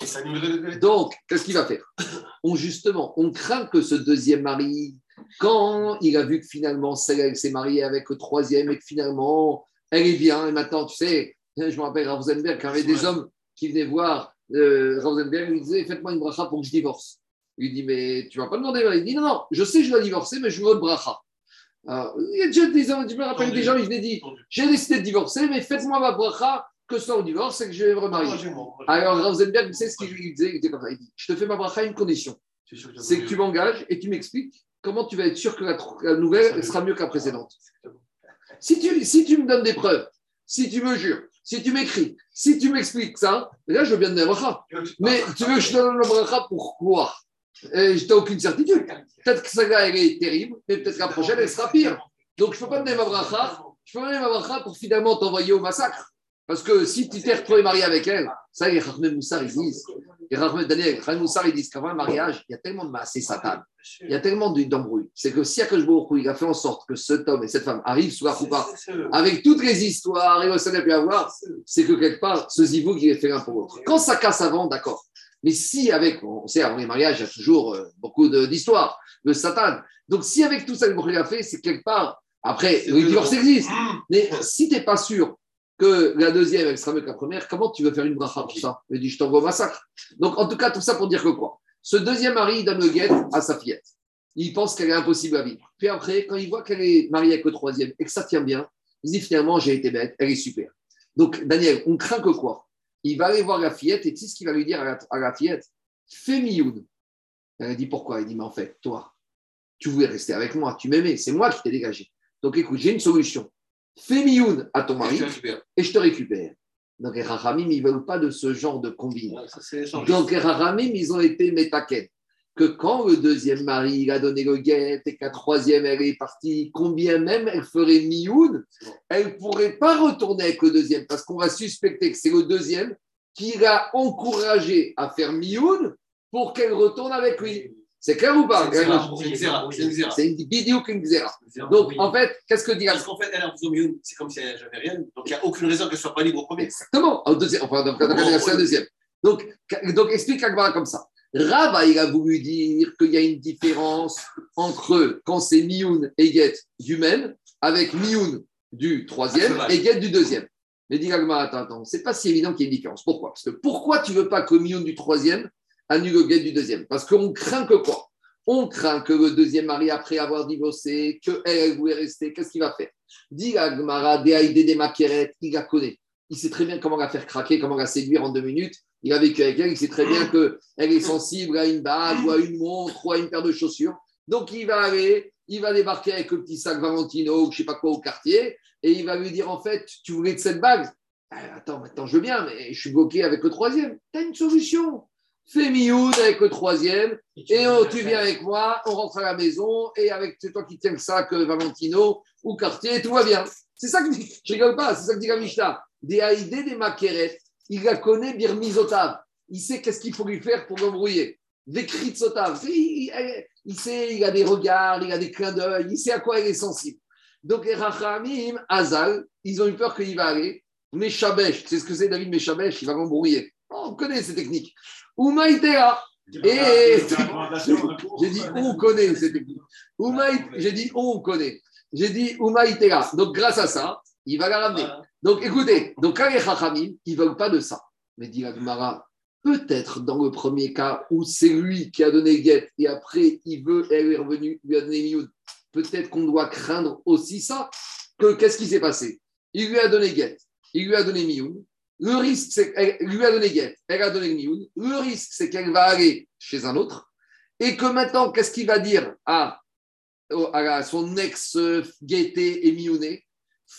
Donc, qu'est-ce qu'il va faire? On, Justement, on craint que ce deuxième mari, quand il a vu que finalement, celle, elle s'est mariée avec le troisième et que finalement, elle est bien, et maintenant, tu sais, je me rappelle Rosenberg, quand il y avait des hommes qui venaient voir euh, Rosenberg, il disait Faites-moi une bracha pour que je divorce. Il lui dit Mais tu ne vas pas demander Il dit Non, non, je sais que je dois divorcer, mais je veux une bracha. Alors, il y a déjà des gens, je me rappelle des gens, ils venaient dire J'ai décidé de divorcer, mais faites-moi ma bracha que sans le divorce, c'est que je vais me remarier. Alors, Rosenberg, vous savez ce qu'il disait Il disait comme ça il dit Je te fais ma bracha à une condition c'est que tu m'engages et tu m'expliques comment tu vas être sûr que la, la nouvelle elle sera mieux que la précédente. Si tu, si tu me donnes des preuves, si tu me jures, si tu m'écris, si tu m'expliques ça, là je veux bien te donner la bracha. Mais tu veux que je te donne la bracha pour quoi? Je n'ai aucune certitude. Peut-être que celle-là, elle est terrible, mais peut-être la prochaine, elle sera pire. Donc, je ne peux pas donner ma bracha. Je peux pas donner ma bracha pour finalement t'envoyer au massacre. Parce que si tu t'es retrouvé marié avec elle, ça, les Rahmed Moussar, ils disent, les Rahmed Daniel, Rahmed Moussar, ils disent qu'avant un mariage, il y a tellement de massé Satan, il y a tellement de- d'embrouilles. C'est que si Akash il a fait en sorte que cet homme et cette femme arrivent sous la roupa, avec toutes les histoires et le peut y avoir, c'est que quelque part, ce zivou qui est fait l'un pour l'autre. Quand ça casse avant, d'accord. Mais si avec, on sait, avant les mariages, il y a toujours euh, beaucoup d'histoires, de Satan. Donc si avec tout ça, le Hu a fait, c'est quelque part, après, le divorce existe. Mais si tu n'es pas sûr que la deuxième, elle sera mieux que la première, comment tu veux faire une bracha pour ça? Il dit, je t'envoie au massacre. Donc, en tout cas, tout ça pour dire que quoi? Ce deuxième mari, il donne le guet à sa fillette. Il pense qu'elle est impossible à vivre. Puis après, quand il voit qu'elle est mariée avec le troisième et que ça tient bien, il dit, finalement, j'ai été bête, elle est super. Donc, Daniel, on craint que quoi? Il va aller voir la fillette et tu sais ce qu'il va lui dire à la, à la fillette Fais mioun. Elle dit, pourquoi? Il dit, mais en fait, toi, tu voulais rester avec moi, tu m'aimais, c'est moi qui t'ai dégagé. Donc, écoute, j'ai une solution. Fais mioun à ton mari et je te récupère. Donc, les Rahamim, ils ne veulent pas de ce genre de combine. Donc, les Rahamim, ils ont été métaquettes. Que quand le deuxième mari il a donné le guet et que la troisième, elle est partie, combien même elle ferait mioun, elle ne pourrait pas retourner avec le deuxième parce qu'on va suspecter que c'est le deuxième qui l'a encouragé à faire mioun pour qu'elle retourne avec lui. C'est clair ou pas? C'est une c'est une xéra. Donc, en fait, qu'est-ce que dit la Parce qu'en fait, elle est en faisant mieux, c'est comme si elle n'avait rien. Donc, il n'y a aucune raison qu'elle ne soit pas libre au premier. Exactement, au deuxième, enfin, donc, donc, c'est un deuxième. Donc, donc explique Agmara comme ça. Rava, il a voulu dire qu'il y a une différence entre quand c'est Mioun et Get du même, avec Mioun du troisième Ah, et Get du deuxième. Mais dit attends, attends, c'est pas si évident qu'il y ait une différence. Pourquoi? Parce que pourquoi tu veux pas que Mioun du troisième annule le Get du deuxième? Parce qu'on craint que quoi? On craint que le deuxième mari, après avoir divorcé, qu'elle elle voulait rester, qu'est-ce qu'il va faire? Dit Agmara, des des Makeret, il la connaît. Il sait très bien comment la faire craquer, comment la séduire en deux minutes. Il a vécu avec elle, il sait très bien qu'elle est sensible à une bague ou à une montre ou à une paire de chaussures. Donc il va aller, il va débarquer avec le petit sac Valentino ou je sais pas quoi au quartier et il va lui dire en fait, tu voulais de cette bague? Ah, Attends, maintenant je veux bien, mais je suis bloqué avec le troisième. Tu as une solution. Fais mioud avec le troisième et oh, tu viens avec moi, on rentre à la maison et avec c'est toi qui tiens le sac euh, Valentino ou quartier, tout va bien. C'est ça que dit- je rigole pas, c'est ça que dit la Mishnah. Des haïdés, des makeret, il la connaît birmizotav. Il sait qu'est-ce qu'il faut lui faire pour l'embrouiller. Des kritzotav. Il, il- il sait, il a des regards, il a des clins d'œil, il sait à quoi elle est sensible. Donc les Rachamim, Azal, ils ont eu peur qu'il va aller. Meshabesh, c'est ce que c'est David Meshabesh, il va l'embrouiller. Oh, on connaît ces techniques. Oumaïtea. Et j'ai dit on connaît ces techniques. J'ai dit on connaît. J'ai dit Oumaïtea. Donc grâce à ça, il va la ramener. Donc écoutez, donc les Chachamim, ils ne veulent pas de ça. Mais dit la Gemara, peut-être dans le premier cas où c'est lui qui a donné Get et après il veut, elle est revenue, lui a donné Mioud, peut-être qu'on doit craindre aussi ça. Que qu'est-ce qui s'est passé? Il lui a donné Get, il lui a donné Mioud. Le risque, c'est qu'elle lui a donné Get, elle a donné Mioud. Le risque, c'est qu'elle va aller chez un autre et que maintenant, qu'est-ce qu'il va dire à, son ex-Guetté et Miouné?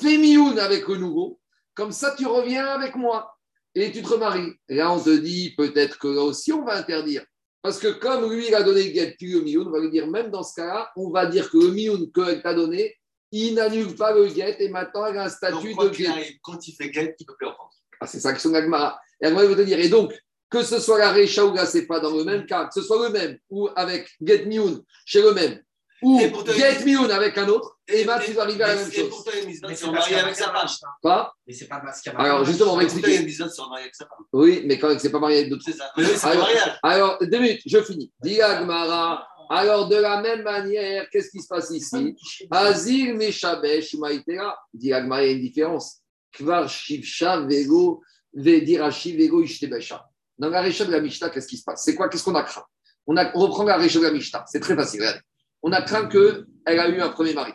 Fais Mioun avec le nouveau, comme ça tu reviens avec moi et tu te remaries. Et là, on te dit peut-être que là aussi on va interdire. Parce que comme lui, il a donné Get puis le Mioun, on va lui dire, même dans ce cas-là, on va dire que le Mioun qu'elle t'a donné, il n'annule pas le Get et maintenant elle a un statut Donc, de Get. arrive, quand il fait guette, il ne peut plus entendre. Ah, c'est ça que son Agmara. Et Agmara va te dire, et donc, que ce soit la Recha ou la Sefa dans le même cas, que ce soit le même, ou avec Get Mioun chez le même, ou Get Mioun avec un autre, et ben tu vas arriver à la même Et chose. pourtant, il y a une mitzvah Mais de c'est se parce marier qu'il y a avec sa femme. Pas Mais c'est pas parce qu'il y a Alors, justement, on va Pourtant, il y a expliquer. une mitzvah de se marier avec sa femme. Oui, mais quand même, c'est pas marié avec d'autres. C'est ça. Mais oui, c'est un Alors, mariage. alors, deux minutes, je finis. Dis Agmara. Alors, de la même manière, qu'est-ce qui se passe ici? Azir Meshabesh Maïtera. Dit Agmara, il y a une différence. Kvar Shivsha Vego Vedirashi Vego Ishtebesha. Dans la récha de la Mishnah, qu'est-ce qui se passe? C'est quoi? Qu'est-ce qu'on a craint? On, a, on reprend la récha de la Mishnah. C'est très facile. regardez. On a craint qu'elle a eu un premier mari.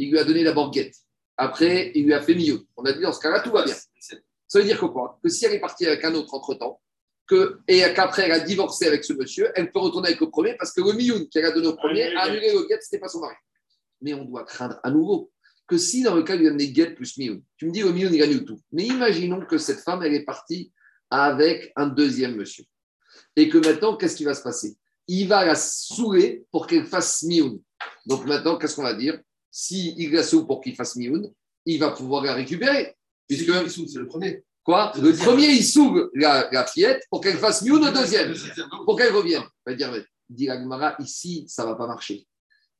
Il lui a donné d'abord Get. Après, il lui a fait Mioun. On a dit dans ce cas-là, tout va bien. Ça veut dire que quoi? Que si elle est partie avec un autre entre-temps, que, et qu'après elle a divorcé avec ce monsieur, elle peut retourner avec le premier parce que le Mioun qu'elle a donné au premier a annulé le Get, ce n'était pas son mari. Mais on doit craindre à nouveau que si dans le cas il a donné Get plus Mioun, tu me dis le Mioun il gagne tout. Mais imaginons que cette femme, elle est partie avec un deuxième monsieur. Et que maintenant, qu'est-ce qui va se passer? Il va la saouler pour qu'elle fasse Mioun. Donc maintenant, qu'est-ce qu'on va dire? Si il la saoule pour qu'il fasse Mioun, il va pouvoir la récupérer. Puisque, c'est le premier. quoi Le premier, il saoule la, la fillette pour qu'elle fasse Mioun au deuxième, pour qu'elle revienne. Il va dire, dit la Gemara, ici, ça ne va pas marcher.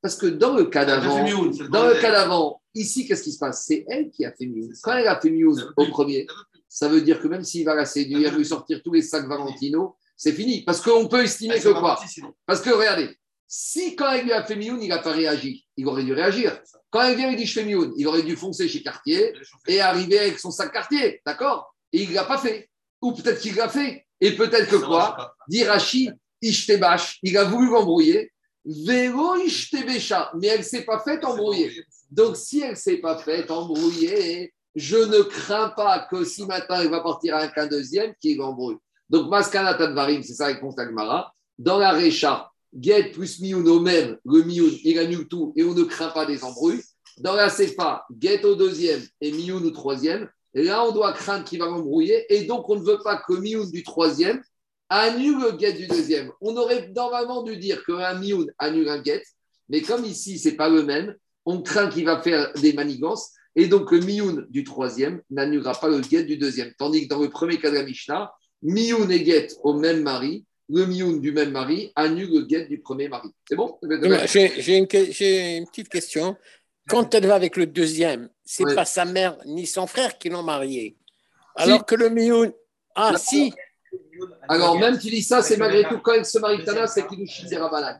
Parce que dans le cas d'avant, dans le cas d'avant, ici, qu'est-ce qui se passe? C'est elle qui a fait Mioun. Quand elle a fait Mioun au premier, ça veut dire que même s'il va la séduire, lui sortir tous les sacs Valentino, c'est fini. Parce qu'on peut estimer que quoi? Parce que regardez, si quand elle lui a fait Mioun, il n'a pas réagi, il aurait dû réagir. Quand elle vient et dit je fais Mioun, il aurait dû foncer chez Cartier et arriver avec son sac Cartier, d'accord? Et il ne l'a pas fait. Ou peut-être qu'il l'a fait. Et peut-être que quoi? Dit Rachid, Ishtebash, il a voulu m'embrouiller. Vélo Ishtebesha, mais elle ne s'est pas faite embrouiller. Donc si elle ne s'est pas faite embrouiller, je ne crains pas que si maintenant il va partir avec un deuxième, qu'il l'embrouille. Donc Maskana Tadvarim, c'est ça réponse Agmara. Dans la Récha, Get plus Mioun au même, le Mioun, il annule tout et on ne craint pas des embrouilles. Dans la Sefa, Get au deuxième et Mioun au troisième. Et là, on doit craindre qu'il va l'embrouiller et donc on ne veut pas que Mioun du troisième annule le Get du deuxième. On aurait normalement dû dire qu'un Mioun annule un Get, mais comme ici, c'est pas le même, on craint qu'il va faire des manigances et donc le Mioun du troisième n'annulera pas le Get du deuxième. Tandis que dans le premier cas de la Mishnah, Mioun et Get au même mari, le Mioun du même mari annule le Get du premier mari. C'est bon? J'ai une, petite question. Quand elle va avec le deuxième, c'est Ouais. pas sa mère ni son frère qui l'ont mariée. Alors que le Mioun. Ah, Non. si Alors, même tu dis ça, c'est malgré tout, quand elle se marie Tana, c'est qu'il nous chie des Rabanan.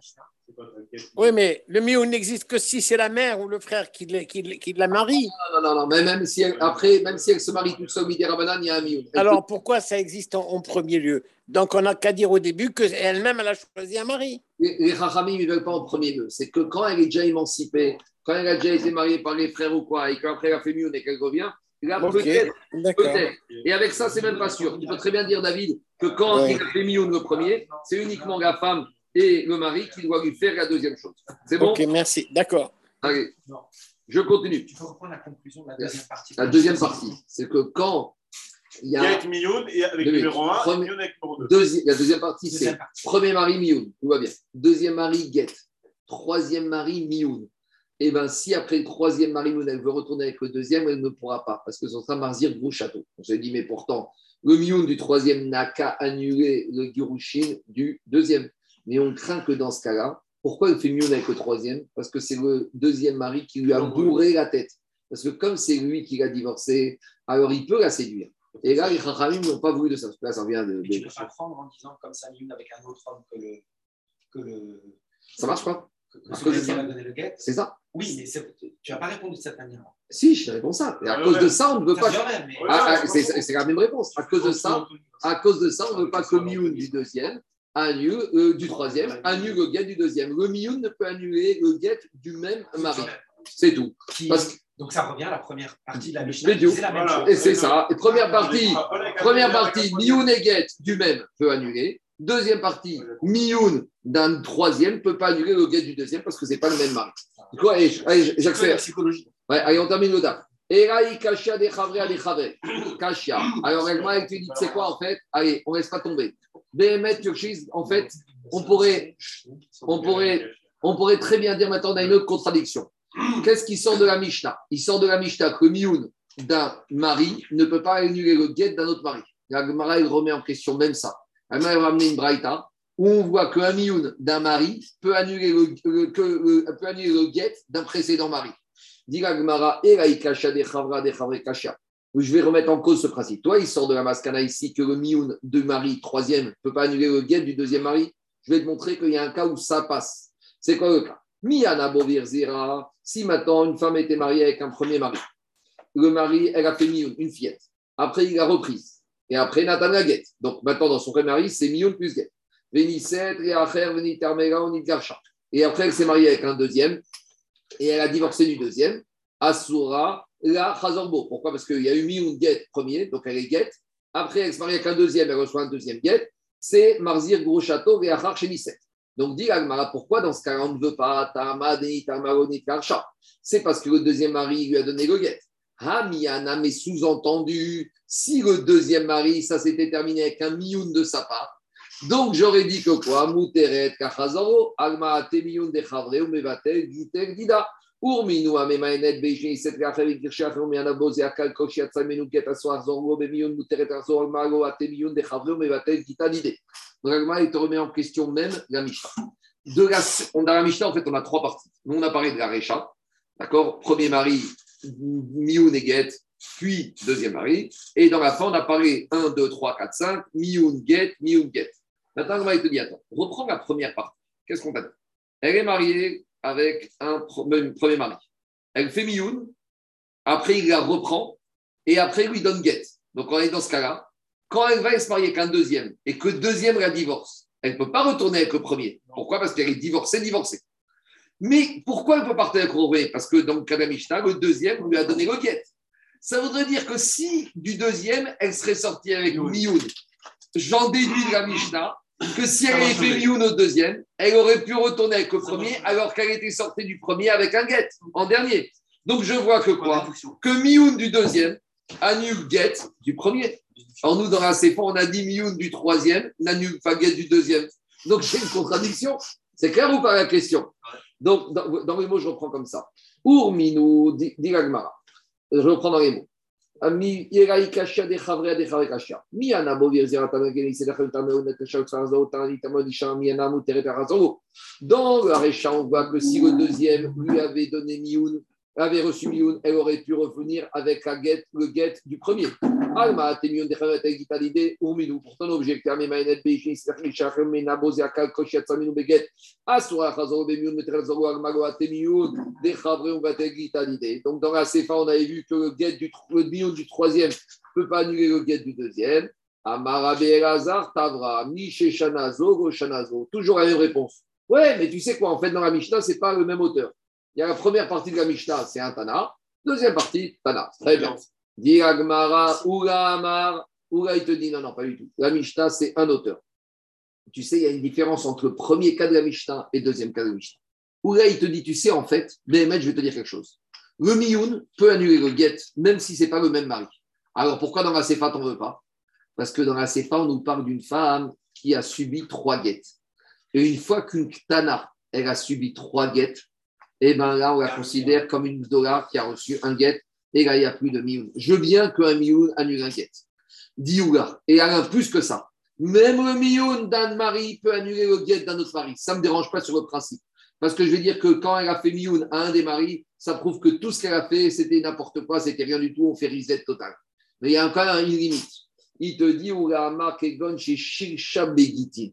Oui, mais le Mioun n'existe que si c'est la mère ou le frère qui, l'a- qui, l'a- qui la marie. Non, non, non, mais même si elle, après, même si elle se marie toute seule, il y a un. Elle Alors pourquoi ça existe en, en premier lieu? Donc on n'a qu'à dire au début qu'elle-même, elle a choisi un mari. Les, Chachamim, ils ne veulent pas en premier lieu. C'est que quand elle est déjà émancipée, quand elle a déjà été mariée par les frères ou quoi, et qu'après elle a fait mieux et qu'elle revient, là, Ok, peut-être, peut-être. Et avec ça, c'est même pas sûr. Tu peux très bien dire, David, que quand Ouais. il a fait Mioun le premier, c'est uniquement la femme et le mari qui doivent lui faire la deuxième chose. C'est bon Ok, merci. D'accord. Allez, je continue. Tu peux reprendre la conclusion de la deuxième partie. La deuxième partie, c'est que quand il y a Mioun et avec oui. numéro 1, Premier- Mioun avec numéro 2. Deuxi- la deuxième partie, c'est premier mari Mioun, tout va bien. Deuxième mari Get. Troisième mari Mioun. Et bien, si après le troisième mari Mioun, elle veut retourner avec le deuxième, elle ne pourra pas, parce que ce sera Marzir gros château. On s'est dit, mais pourtant, le Mioun du troisième n'a qu'à annuler le Girushin du deuxième. Mais on craint que dans ce cas-là, pourquoi elle fait Mioun avec le troisième? Parce que c'est le deuxième mari qui lui a bourré la tête. Parce que comme c'est lui qui l'a divorcé, alors il peut la séduire. Et là, les Chachamim n'ont pas voulu de ça. Parce que là, ça vient de. Mais tu peux pas prendre en disant comme ça, Mioun avec un autre homme que le. Que le Ça marche pas que, que qui va donner le guet. C'est ça Oui, mais tu n'as pas répondu de cette manière. Si, je te réponds ça. Et à cause ouais. de ça, on ne veut Ça pas. mais. Ah, ah, c'est c'est la même réponse. À cause de ça, à cause de ça, on ne veut pas que Mioun du deuxième annule euh, du troisième annule le guet du deuxième. Le Mioun ne peut annuler le guet du même mari. C'est tout. Qui- Parce que- Donc ça revient à la première partie de la Mishnah. C'est la même Voilà. chose. et c'est ça. Et première partie, première partie, Mioun et guet du même peut annuler. Deuxième partie, Mioun d'un troisième ne peut pas annuler le guet du deuxième parce que c'est pas le même mari. Du coup, allez, allez, C'est que la j'accélère. psychologie. Ouais, allez, on termine le DAF. Alors, elle m'a dit, c'est quoi en fait? Allez, on ne laisse pas tomber. Behemet Turchis, en fait, on pourrait, on pourrait, on pourrait très bien dire maintenant, on a une autre contradiction. Qu'est-ce qui sort de la Mishnah? Il sort de la Mishnah que mioun d'un mari ne peut pas annuler le guet d'un autre mari. La Gemara, elle remet en question même ça. Elle m'a ramené une braïta où on voit qu'un mioun d'un mari peut annuler le, le- peut annuler le guet d'un précédent mari. Dit la Gemara, et la des chavra des. Je vais remettre en cause ce principe. Toi, il sort de la maskana ici que le mioun de mari, troisième, ne peut pas annuler le guet du deuxième mari. Je vais te montrer qu'il y a un cas où ça passe. C'est quoi le cas? Miana Bovir Zira, si maintenant une femme était mariée avec un premier mari, le mari, elle a fait mioun, une fillette. Après, il a reprise. Et après, Nathan la guette. Donc maintenant, dans son premier mari, c'est mioun plus guette. Vénisset, Réacher, Vénitermega, Onitgarcha. Et après, elle s'est mariée avec un deuxième. Et elle a divorcé du deuxième. Asura, la Chazorbo. Pourquoi? Parce qu'il y a eu Mioun Get premier, donc elle est Get. Après, elle se marie avec un deuxième, elle reçoit un deuxième Get. C'est Marzir Gros Château, Véachar Chemisset. Donc, dit Agmara, pourquoi dans ce cas on ne veut pas Tamadeni, Tamaroni, Karcha C'est parce que le deuxième mari lui a donné le Get. Hamiana, mais sous-entendu, si le deuxième mari, ça s'était terminé avec un Mioun de sa part, donc, j'aurais dit que quoi? Mouteret kachazoro, alma temiyun de chavreu, mevatel, giter, dida. Urminu amemaenet beijin, set gachevik kirshach, umiana boze akal koshi atsamenu ket aswar zorgo, bemiyun mouteret azor, almago atemiyun de chavreu, mevatel, gita, dide. Donc, il te remet en question même la Mishnah. De la, on, dans la Mishnah, en fait, on a trois parties. Nous, on a parlé de la Recha, d'accord? Premier mari, Mioun et Get, puis deuxième mari. Et dans la fin, on a parlé 1, 2, 3, 4, 5, Mioun, Get, Mioun, Get. Maintenant, va te dire, attends, reprends la première partie. Qu'est-ce qu'on t'a dit? Elle est mariée avec un premier mari. Elle fait mioun, après il la reprend, et après il lui donne guette. Donc on est dans ce cas-là. Quand elle va se marier avec un deuxième, et que le deuxième la divorce, elle ne peut pas retourner avec le premier. Pourquoi? Parce qu'elle est divorcée, divorcée. Mais pourquoi elle peut partir avec le premier Parce que dans le cas de Mishnah, le deuxième lui a donné le guette. Ça voudrait dire que si du deuxième, elle serait sortie avec mioun, j'en déduis de la Mishnah que si elle avait fait Mioun au deuxième, elle aurait pu retourner avec le premier alors qu'elle était sortie du premier avec un get en dernier. Donc je vois que quoi Que Mioun du deuxième annule get du premier. Alors nous, dans la on a dit Mioun du troisième, n'annule pas get du deuxième. Donc j'ai une contradiction. C'est clair ou pas la question Donc dans, dans, les mots, je reprends comme ça. Urminu, dit Je reprends dans les mots. Dans la récha, on voit que si le deuxième lui avait donné mioun, avait reçu mioun, elle aurait pu revenir avec la guette, le guette du premier. Alma temion de chavre de gita l'idée ou minou. Pourtant, objecteur mais mainet beishin se dachel shachem me nabo ziakal koshiat saminu beget. Asura chazo be mioun metret zogo almago atemion de te gita l'idée. Donc dans la CFA, on avait vu que le guette du le mioun du troisième ne peut pas annuler le guet du deuxième. Amarabe Elazar, Tavra, Miché Shanazo, Goshanazo. Toujours la même réponse. Ouais, mais tu sais quoi, en fait, dans la Mishnah, ce n'est pas le même auteur. Il y a la première partie de la Mishnah, c'est un Tana. Deuxième partie, Tana. Très bien. Dit Agmara, Ura Amar. Il te dit non, non, pas du tout. La Mishnah, c'est un auteur. Tu sais, il y a une différence entre le premier cas de la Mishnah et le deuxième cas de la Mishnah. Ura, il te dit, tu sais, en fait, Béhémet, je vais te dire quelque chose. Le Mioun peut annuler le Get, même si ce n'est pas le même mari. Alors pourquoi dans la Sefa, on ne veut pas? Parce que dans la Sefa, on nous parle d'une femme qui a subi trois guettes. Et une fois qu'une Tana, elle a subi trois guettes, et eh bien là, on la considère comme une dollar qui a reçu un guette, et là, il n'y a plus de mioun. Je bien qu'un mioun annule un guette. Dioula. Et a plus que ça. Même le mioun d'un mari peut annuler le guette d'un autre mari. Ça ne me dérange pas sur le principe. Parce que je veux dire que quand elle a fait mioun à un des maris, ça prouve que tout ce qu'elle a fait, c'était n'importe quoi, c'était rien du tout, on fait reset total. Mais il y a encore une limite. Il te dit, où la marque chez Shilsha Begitin.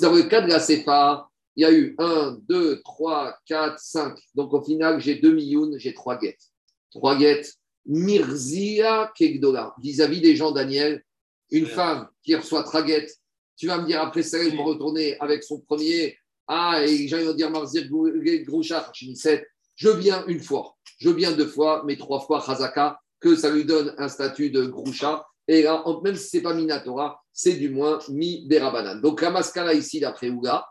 Dans le cas de la CFA, il y a eu 1, 2, 3, 4, 5. Donc au final, j'ai 2 millions, j'ai 3 guettes. 3 guettes. Mirzia Kegdola. Vis-à-vis des gens, Daniel, une femme qui reçoit 3 guettes, tu vas me dire après ça, elle va retourner avec son premier. Ah, et gens vont dire Marzir Groucha, Je viens une fois, je viens deux fois, mais trois fois Khazaka que ça lui donne un statut de groucha. Et là, même si ce n'est pas Minatora, c'est du moins mi Berabanan. Donc la mascara ici, d'après Ouga,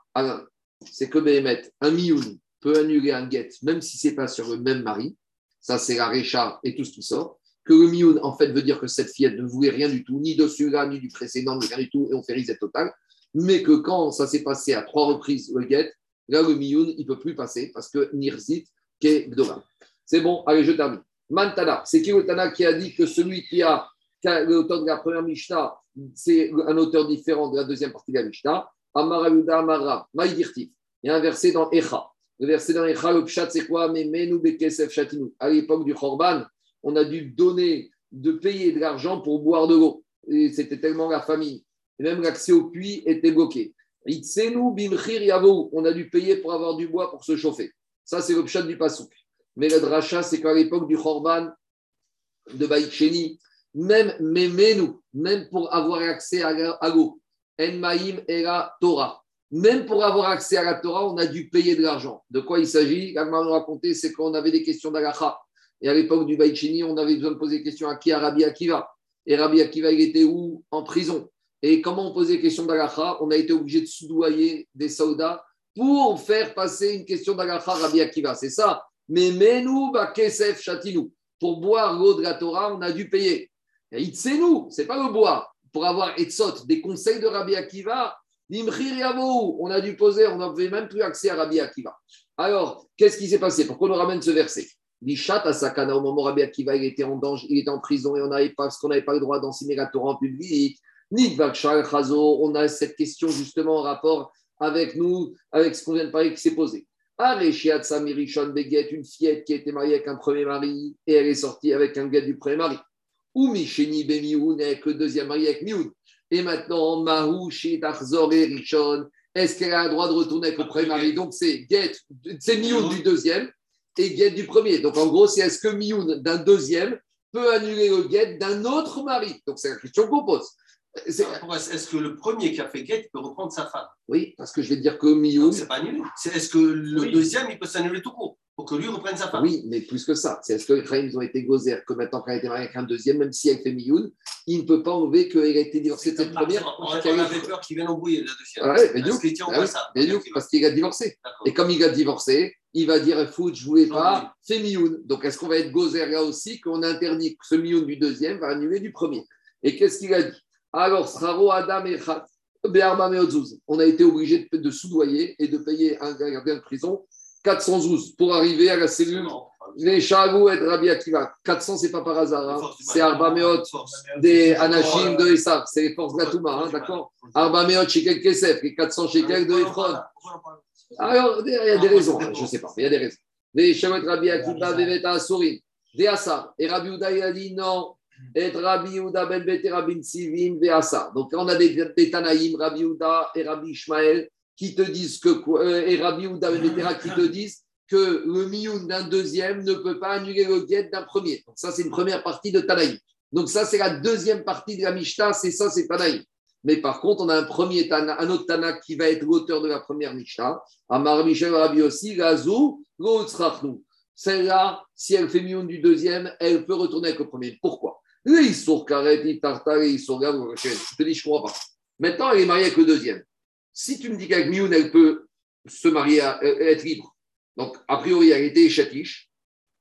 c'est que Behemet, un mioun peut annuler un get, même si ce n'est pas sur le même mari. Ça, c'est la Récha et tout ce qui sort. Que le mioun, en fait, veut dire que cette fillette ne voulait rien du tout, ni de celui-là, ni du précédent, ni rien du tout, et on fait reset total. Mais que quand ça s'est passé à trois reprises, le get, là, le mioun, il ne peut plus passer parce que Nirzit, qu'est. C'est bon, allez, je termine. Mantana, c'est qui Tana qui a dit que celui qui a, l'auteur de la première Mishnah, c'est un auteur différent de la deuxième partie de la Mishnah? Amara Yuda Amara, Il y a un verset dans Echa. Le verset dans Echa, le Pshat, c'est quoi? Mais Bekesef Shatinu. À l'époque du Khorban, on a dû donner, de payer de l'argent pour boire de l'eau. C'était tellement la famille. Et même l'accès au puits était bloqué. Itzenu Bimchir Yavou. On a dû payer pour avoir du bois pour se chauffer. Ça, c'est le Pshat du Pasouk. Mais le dracha, c'est qu'à l'époque du Khorban, de Baïcheni, même nous, même pour avoir accès à l'eau, En et la Torah, même pour avoir accès à la Torah, on a dû payer de l'argent. De quoi il s'agit? L'Agma nous raconter, c'est qu'on avait des questions d'Alacha. Et à l'époque du Baïchini, on avait besoin de poser des questions à qui? À Rabbi Akiva. Et Rabbi Akiva, il était où? En prison. Et comment on posait question d'Agacha On a été obligé de soudoyer des soldats pour faire passer une question d'Agacha à Rabbi Akiva. C'est ça. Mais Menou, Kesef, Chatinou. Pour boire l'eau de la Torah, on a dû payer. Et nous, c'est pas le boire. Pour avoir Etzot, des conseils de Rabbi Akiva, on a dû poser, on n'avait même plus accès à Rabbi Akiva. Alors, qu'est-ce qui s'est passé Pourquoi on nous ramène ce verset? L'Ishat à Sakana, au moment où Rabbi Akiva il était en danger, il était en prison et on n'avait pas, parce qu'on n'avait pas le droit d'enseigner la Torah en public. Ni Chazo, on a cette question justement en rapport avec nous, avec ce qu'on vient de parler qui s'est posé. Areshiat Samirishon Beget, une fillette qui était mariée avec un premier mari et elle est sortie avec un gars du premier mari. Ou Misheni Bemioun avec le deuxième mari avec Mioun. Et maintenant, Mahou Shitarzor et Rishon, est-ce qu'elle a le droit de retourner avec le premier mari Donc c'est Get, c'est Mioun du deuxième et Get du premier. Donc en gros, c'est est-ce que Mioun d'un deuxième peut annuler le Get d'un autre mari Donc c'est la question qu'on pose. Est-ce que le premier qui a fait Get peut reprendre sa femme? Oui, parce que je vais dire que Mioun. C'est pas annulé. Est-ce que le deuxième, il peut s'annuler tout court pour que lui reprenne sa femme? Oui, mais plus que ça. C'est est-ce que les ils ont été gozer que maintenant, quand elle a été mariée avec un deuxième, même si elle fait Mioun, il ne peut pas enlever qu'elle a été divorcée de cette première. On, avait peur qu'il vienne embrouiller la deuxième. Ah ouais, mais ah parce qu'il a divorcé. Et comme il a divorcé, il va dire écoute, je ne voulais pas, c'est Mioun. Donc est-ce qu'on va être gozer là aussi, qu'on interdit que ce Mioun du deuxième va annuler du premier? Et qu'est-ce qu'il a dit? Alors, Sraro Adam et on a été obligé de, soudoyer et de payer un gardien de prison 412 pour arriver à la cellule. Les Shagou et Rabbi Akiva. 400, c'est pas par hasard. Hein. C'est Arbameot des Anachim de Esav. C'est les forces de la Touma, hein, d'accord Arbameot Shekel Kesef, les 400 Shekel de Ephron. Alors, il y a des raisons. Je ne sais pas, mais il y a des raisons. Les Shamot Rabbi Akiva, Veveta Asurim. Des Asa. Et Rabbi Uda, il a dit non. Et Rabbi Uda ben Bete Rabbi Sivim Veasa. Donc, on a des, Tanaïm, Rabbi Uda et Rabbi Ishmael, qui te disent que, euh, et Rabbi ben Bete qui te disent que le mioun d'un deuxième ne peut pas annuler le guet d'un premier. Donc, ça, c'est une première partie de Tanaïm. Donc, ça, c'est la deuxième partie de la Mishnah, c'est ça, c'est Tanaïm. Mais par contre, on a un premier Tana, un autre Tana qui va être l'auteur de la première Mishnah. Amar Michel Rabbi aussi, Gazou, Celle-là, si elle fait mioun du deuxième, elle peut retourner avec le premier. Pourquoi? Je te dis, je ne crois pas. Maintenant, elle est mariée avec le deuxième. Si tu me dis qu'avec Mioun, elle peut se marier, euh, être libre, donc a priori, elle était échatiche,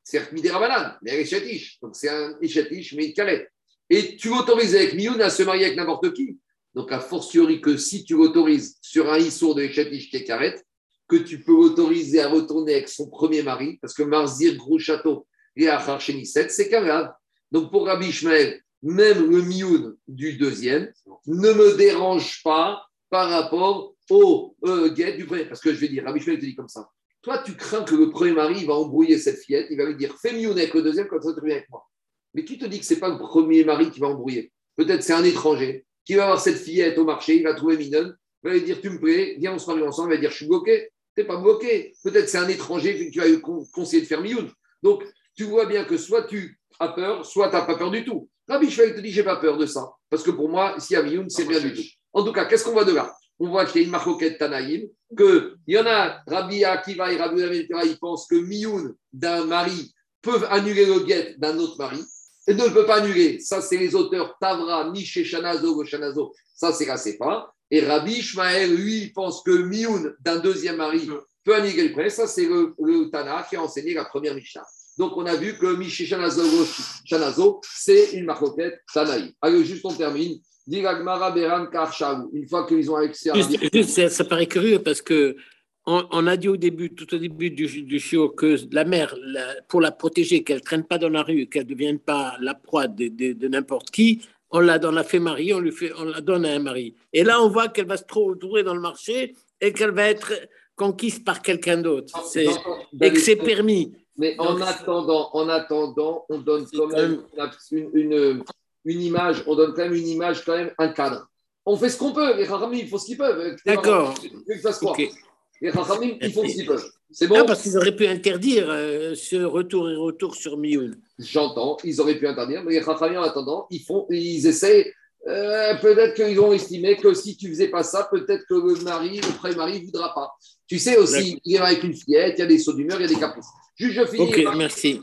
c'est Midera mais elle est échatiche. Donc c'est un échatiche, mais une carrette. Et tu autorises avec Mioun à se marier avec n'importe qui. Donc, a fortiori que si tu l'autorises sur un issour de échatiche qui est carrette, que tu peux l'autoriser à retourner avec son premier mari, parce que Marzir, Gros Château et Acharchénisset, c'est grave. Donc pour Rabbi Ishmael, même le mioun du deuxième ne me dérange pas par rapport au euh, guet du premier. Parce que je vais dire, Rabbi Ishmael te dit comme ça. Toi, tu crains que le premier mari va embrouiller cette fillette, il va lui dire fais mioun avec le deuxième, comme ça tu avec moi. Mais qui te dit que ce n'est pas le premier mari qui va embrouiller? Peut-être c'est un étranger qui va voir cette fillette au marché, il va trouver mignonne, il va lui dire tu me plais, viens, on se marie ensemble, il va dire je suis bloqué. Tu n'es pas bloqué. Peut-être c'est un étranger que tu as eu conseillé de faire mioun. Donc, tu vois bien que soit tu as peur, soit tu n'as pas peur du tout. Rabbi Shmuel te dit, j'ai pas peur de ça. Parce que pour moi, s'il y a Mioun, c'est bien du tout. En tout cas, qu'est-ce qu'on voit de là? On voit qu'il y a une marcoquette Tanaïm, qu'il y en a, Rabbi Akiva et Rabbi Amitera, ils pensent que Mioun d'un mari peuvent annuler le guet d'un autre mari et ne peut pas annuler. Ça, c'est les auteurs Tavra, Miché, Shanazo, Shanazo. Ça, c'est la pas. Et Rabbi Ishmael, lui, pense que Mioun d'un deuxième mari peut annuler le premier. Ça, c'est le, Tana qui a enseigné la première Mishnah. Donc, on a vu que Michi Shanazo, c'est une marcoquette Tanaï. Allez, juste on termine. Une fois qu'ils ont accès à. Juste, ça, paraît curieux parce que on, a dit au début, tout au début du, du show, que la mère, pour la protéger, qu'elle ne traîne pas dans la rue, qu'elle ne devienne pas la proie de, n'importe qui, on la, on la fait marier, on, lui fait, on la donne à un mari. Et là, on voit qu'elle va se trouver dans le marché et qu'elle va être conquise par quelqu'un d'autre. Et que c'est permis. Mais en attendant, en attendant, on donne quand même une, une, image, on donne quand même une image, quand même un cadre. On fait ce qu'on peut. Les Rahamim, ils font ce qu'ils peuvent. D'accord. Les Rahamim, ils font ce qu'ils peuvent. C'est bon. Ah, parce qu'ils auraient pu interdire euh, ce retour et retour sur Mioun. J'entends, ils auraient pu interdire, mais les Rahamim, en attendant, ils, font, ils essayent. Euh, peut-être qu'ils ont estimé que si tu faisais pas ça, peut-être que le mari, le pré-mari, ne voudra pas. Tu sais aussi, il y a avec une fillette, il y a des sauts d'humeur, il y a des caprices. Juge, je finis. Ok, merci.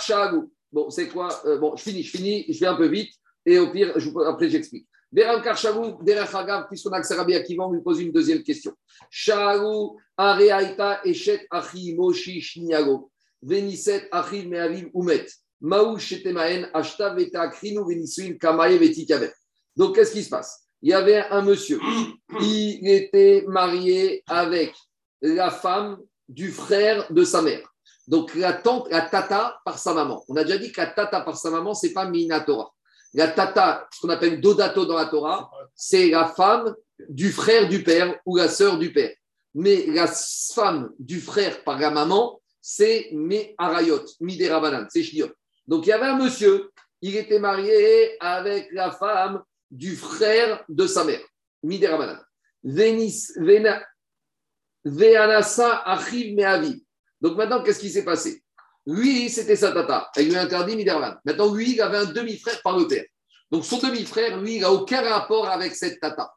Shagou. Bon, c'est quoi Euh, Bon, je finis, je finis, je vais un peu vite. Et au pire, je, après, j'explique. Berankar Shagou, Derech Hagav, puisqu'on a que Rabbi Akiva, on lui pose une deuxième question. Shagou, Areaita, Eshet, Achi, Moshi, Shniago. Veniset, Achi, Meaviv, Umet. Maou, Shetemaen, Ashta, Veta, Krinu, Venisuin, Kamaye, Vetikavet. Donc, qu'est-ce qui se passe? Il y avait un monsieur. Il était marié avec la femme du frère de sa mère. Donc, la tante, la tata par sa maman. On a déjà dit que la tata par sa maman, c'est pas Minatora. La tata, ce qu'on appelle Dodato dans la Torah, c'est la femme du frère du père ou la sœur du père. Mais la femme du frère par la maman, c'est Me Arayot, Miderabanan, c'est Shliot. Donc, il y avait un monsieur, il était marié avec la femme du frère de sa mère, Miderabanan. Vénis, Véna, Véanassa Achiv Meavi. Donc maintenant, qu'est-ce qui s'est passé? Lui, c'était sa tata. Elle lui a interdit Midervan. Maintenant, lui, il avait un demi-frère par le père. Donc son demi-frère, lui, il n'a aucun rapport avec cette tata.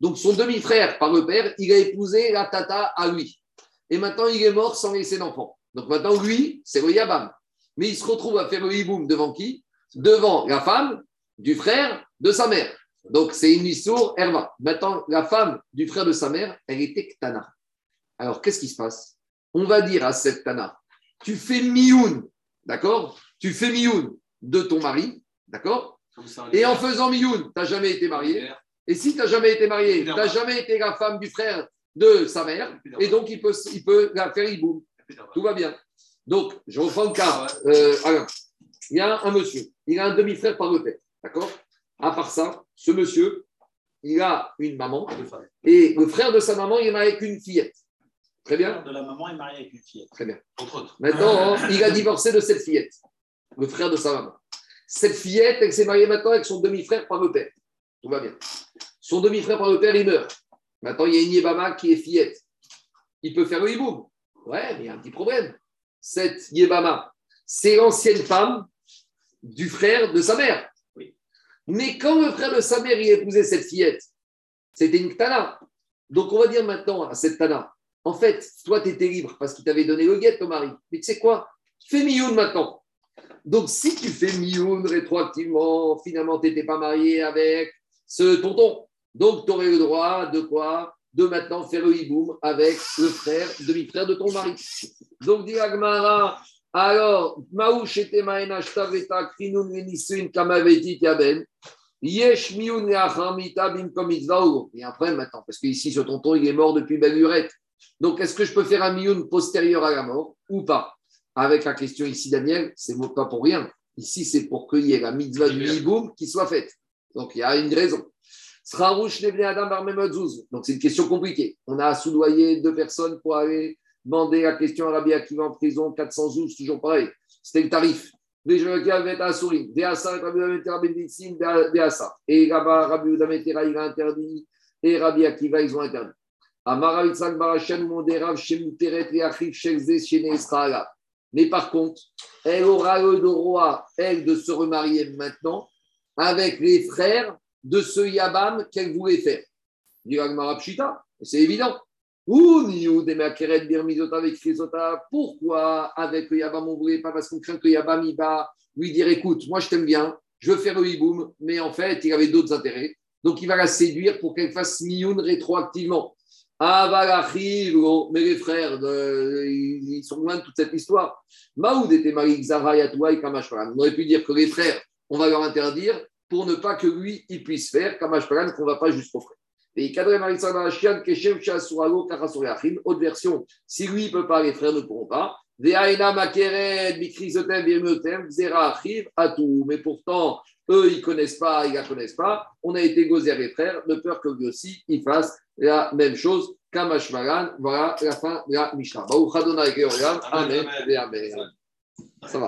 Donc son demi-frère par le père, il a épousé la tata à lui. Et maintenant, il est mort sans laisser d'enfant. Donc maintenant, lui, c'est le Yabam. Mais il se retrouve à faire le hiboum devant qui? Devant la femme du frère de sa mère. Donc c'est une histoire Herva. Maintenant, la femme du frère de sa mère, elle était Ktana. Alors, qu'est-ce qui se passe? On va dire à cette Tana, tu fais mioun, d'accord? Tu fais mioun de ton mari, d'accord? Et en faisant mioun, tu n'as jamais été marié. Et si tu n'as jamais été marié, tu n'as jamais été la femme du frère de sa mère, et donc il peut, il peut la faire hiboum. Tout va bien. Donc, je reprends le cas. Euh, alors, il y a un monsieur, il a un demi-frère par le père, d'accord? À part ça, ce monsieur, il a une maman, et le frère de sa maman, il en a avec une fillette. Très bien De la maman est mariée avec une fillette. Très bien. Entre autres. Maintenant, il a divorcé de cette fillette, le frère de sa maman. Cette fillette, elle s'est mariée maintenant avec son demi-frère par le père. Tout va bien. Son demi-frère par le père, il meurt. Maintenant, il y a une Yébama qui est fillette. Il peut faire le hiboum. Ouais, mais il y a un petit problème. Cette Yébama, c'est l'ancienne femme du frère de sa mère. Mais quand le frère de sa mère y épousait cette fillette, c'était une Tana. Donc, on va dire maintenant à cette Tana, en fait, toi, tu étais libre parce qu'il t'avait donné le guet, ton mari. Mais tu sais quoi? Fais Mioun maintenant. Donc, si tu fais Mioun rétroactivement, finalement, tu n'étais pas marié avec ce tonton. Donc, tu aurais le droit de quoi? De maintenant faire le hiboum avec le frère, demi-frère de ton mari. Donc, dit Agmara, alors, Maouch et Kamaveti Yaben. Yesh Mioun Yachamita Bim Komitzvao. Il y a un problème maintenant, parce qu'ici, ce tonton, il est mort depuis belle lurette. Donc, est-ce que je peux faire un mioun postérieur à la mort ou pas? Avec la question ici, Daniel, c'est pas pour rien. Ici, c'est pour qu'il y ait la mitzvah du hiboum qui soit faite. Donc, il y a une raison. Donc, c'est une question compliquée. On a soudoyé deux personnes pour aller demander la question à Rabbi Akiva en prison, 412, toujours pareil. C'était le tarif. Et là-bas, Rabbi Udametera, il a interdit. Et Rabbi Akiva, ils ont interdit. Mais par contre, elle aura le droit, elle, de se remarier maintenant avec les frères de ce Yabam qu'elle voulait faire. C'est évident. Pourquoi avec le Yabam on ne voulait pas Parce qu'on craint que Yabam il va lui dire écoute, moi je t'aime bien, je veux faire le hiboum, mais en fait il avait d'autres intérêts. Donc il va la séduire pour qu'elle fasse Mioun rétroactivement. Mais les frères, ils sont loin de toute cette histoire. Maoud était marié Zara, Yatoua et Kamashparan. On aurait pu dire que les frères, on va leur interdire pour ne pas que lui, il puisse faire Kamashparan, qu'on ne va pas jusqu'au frère. Et Kadre Marisana Shian, Keshem. Autre version, si lui, il ne peut pas, les frères ne pourront pas. Mais pourtant, eux, ils ne connaissent pas, ils ne la connaissent pas. On a été à les frères, de peur que lui aussi, il fasse la même chose. Kamashmaran, voilà la fin de la Mishnah. Et Amen. Ça va.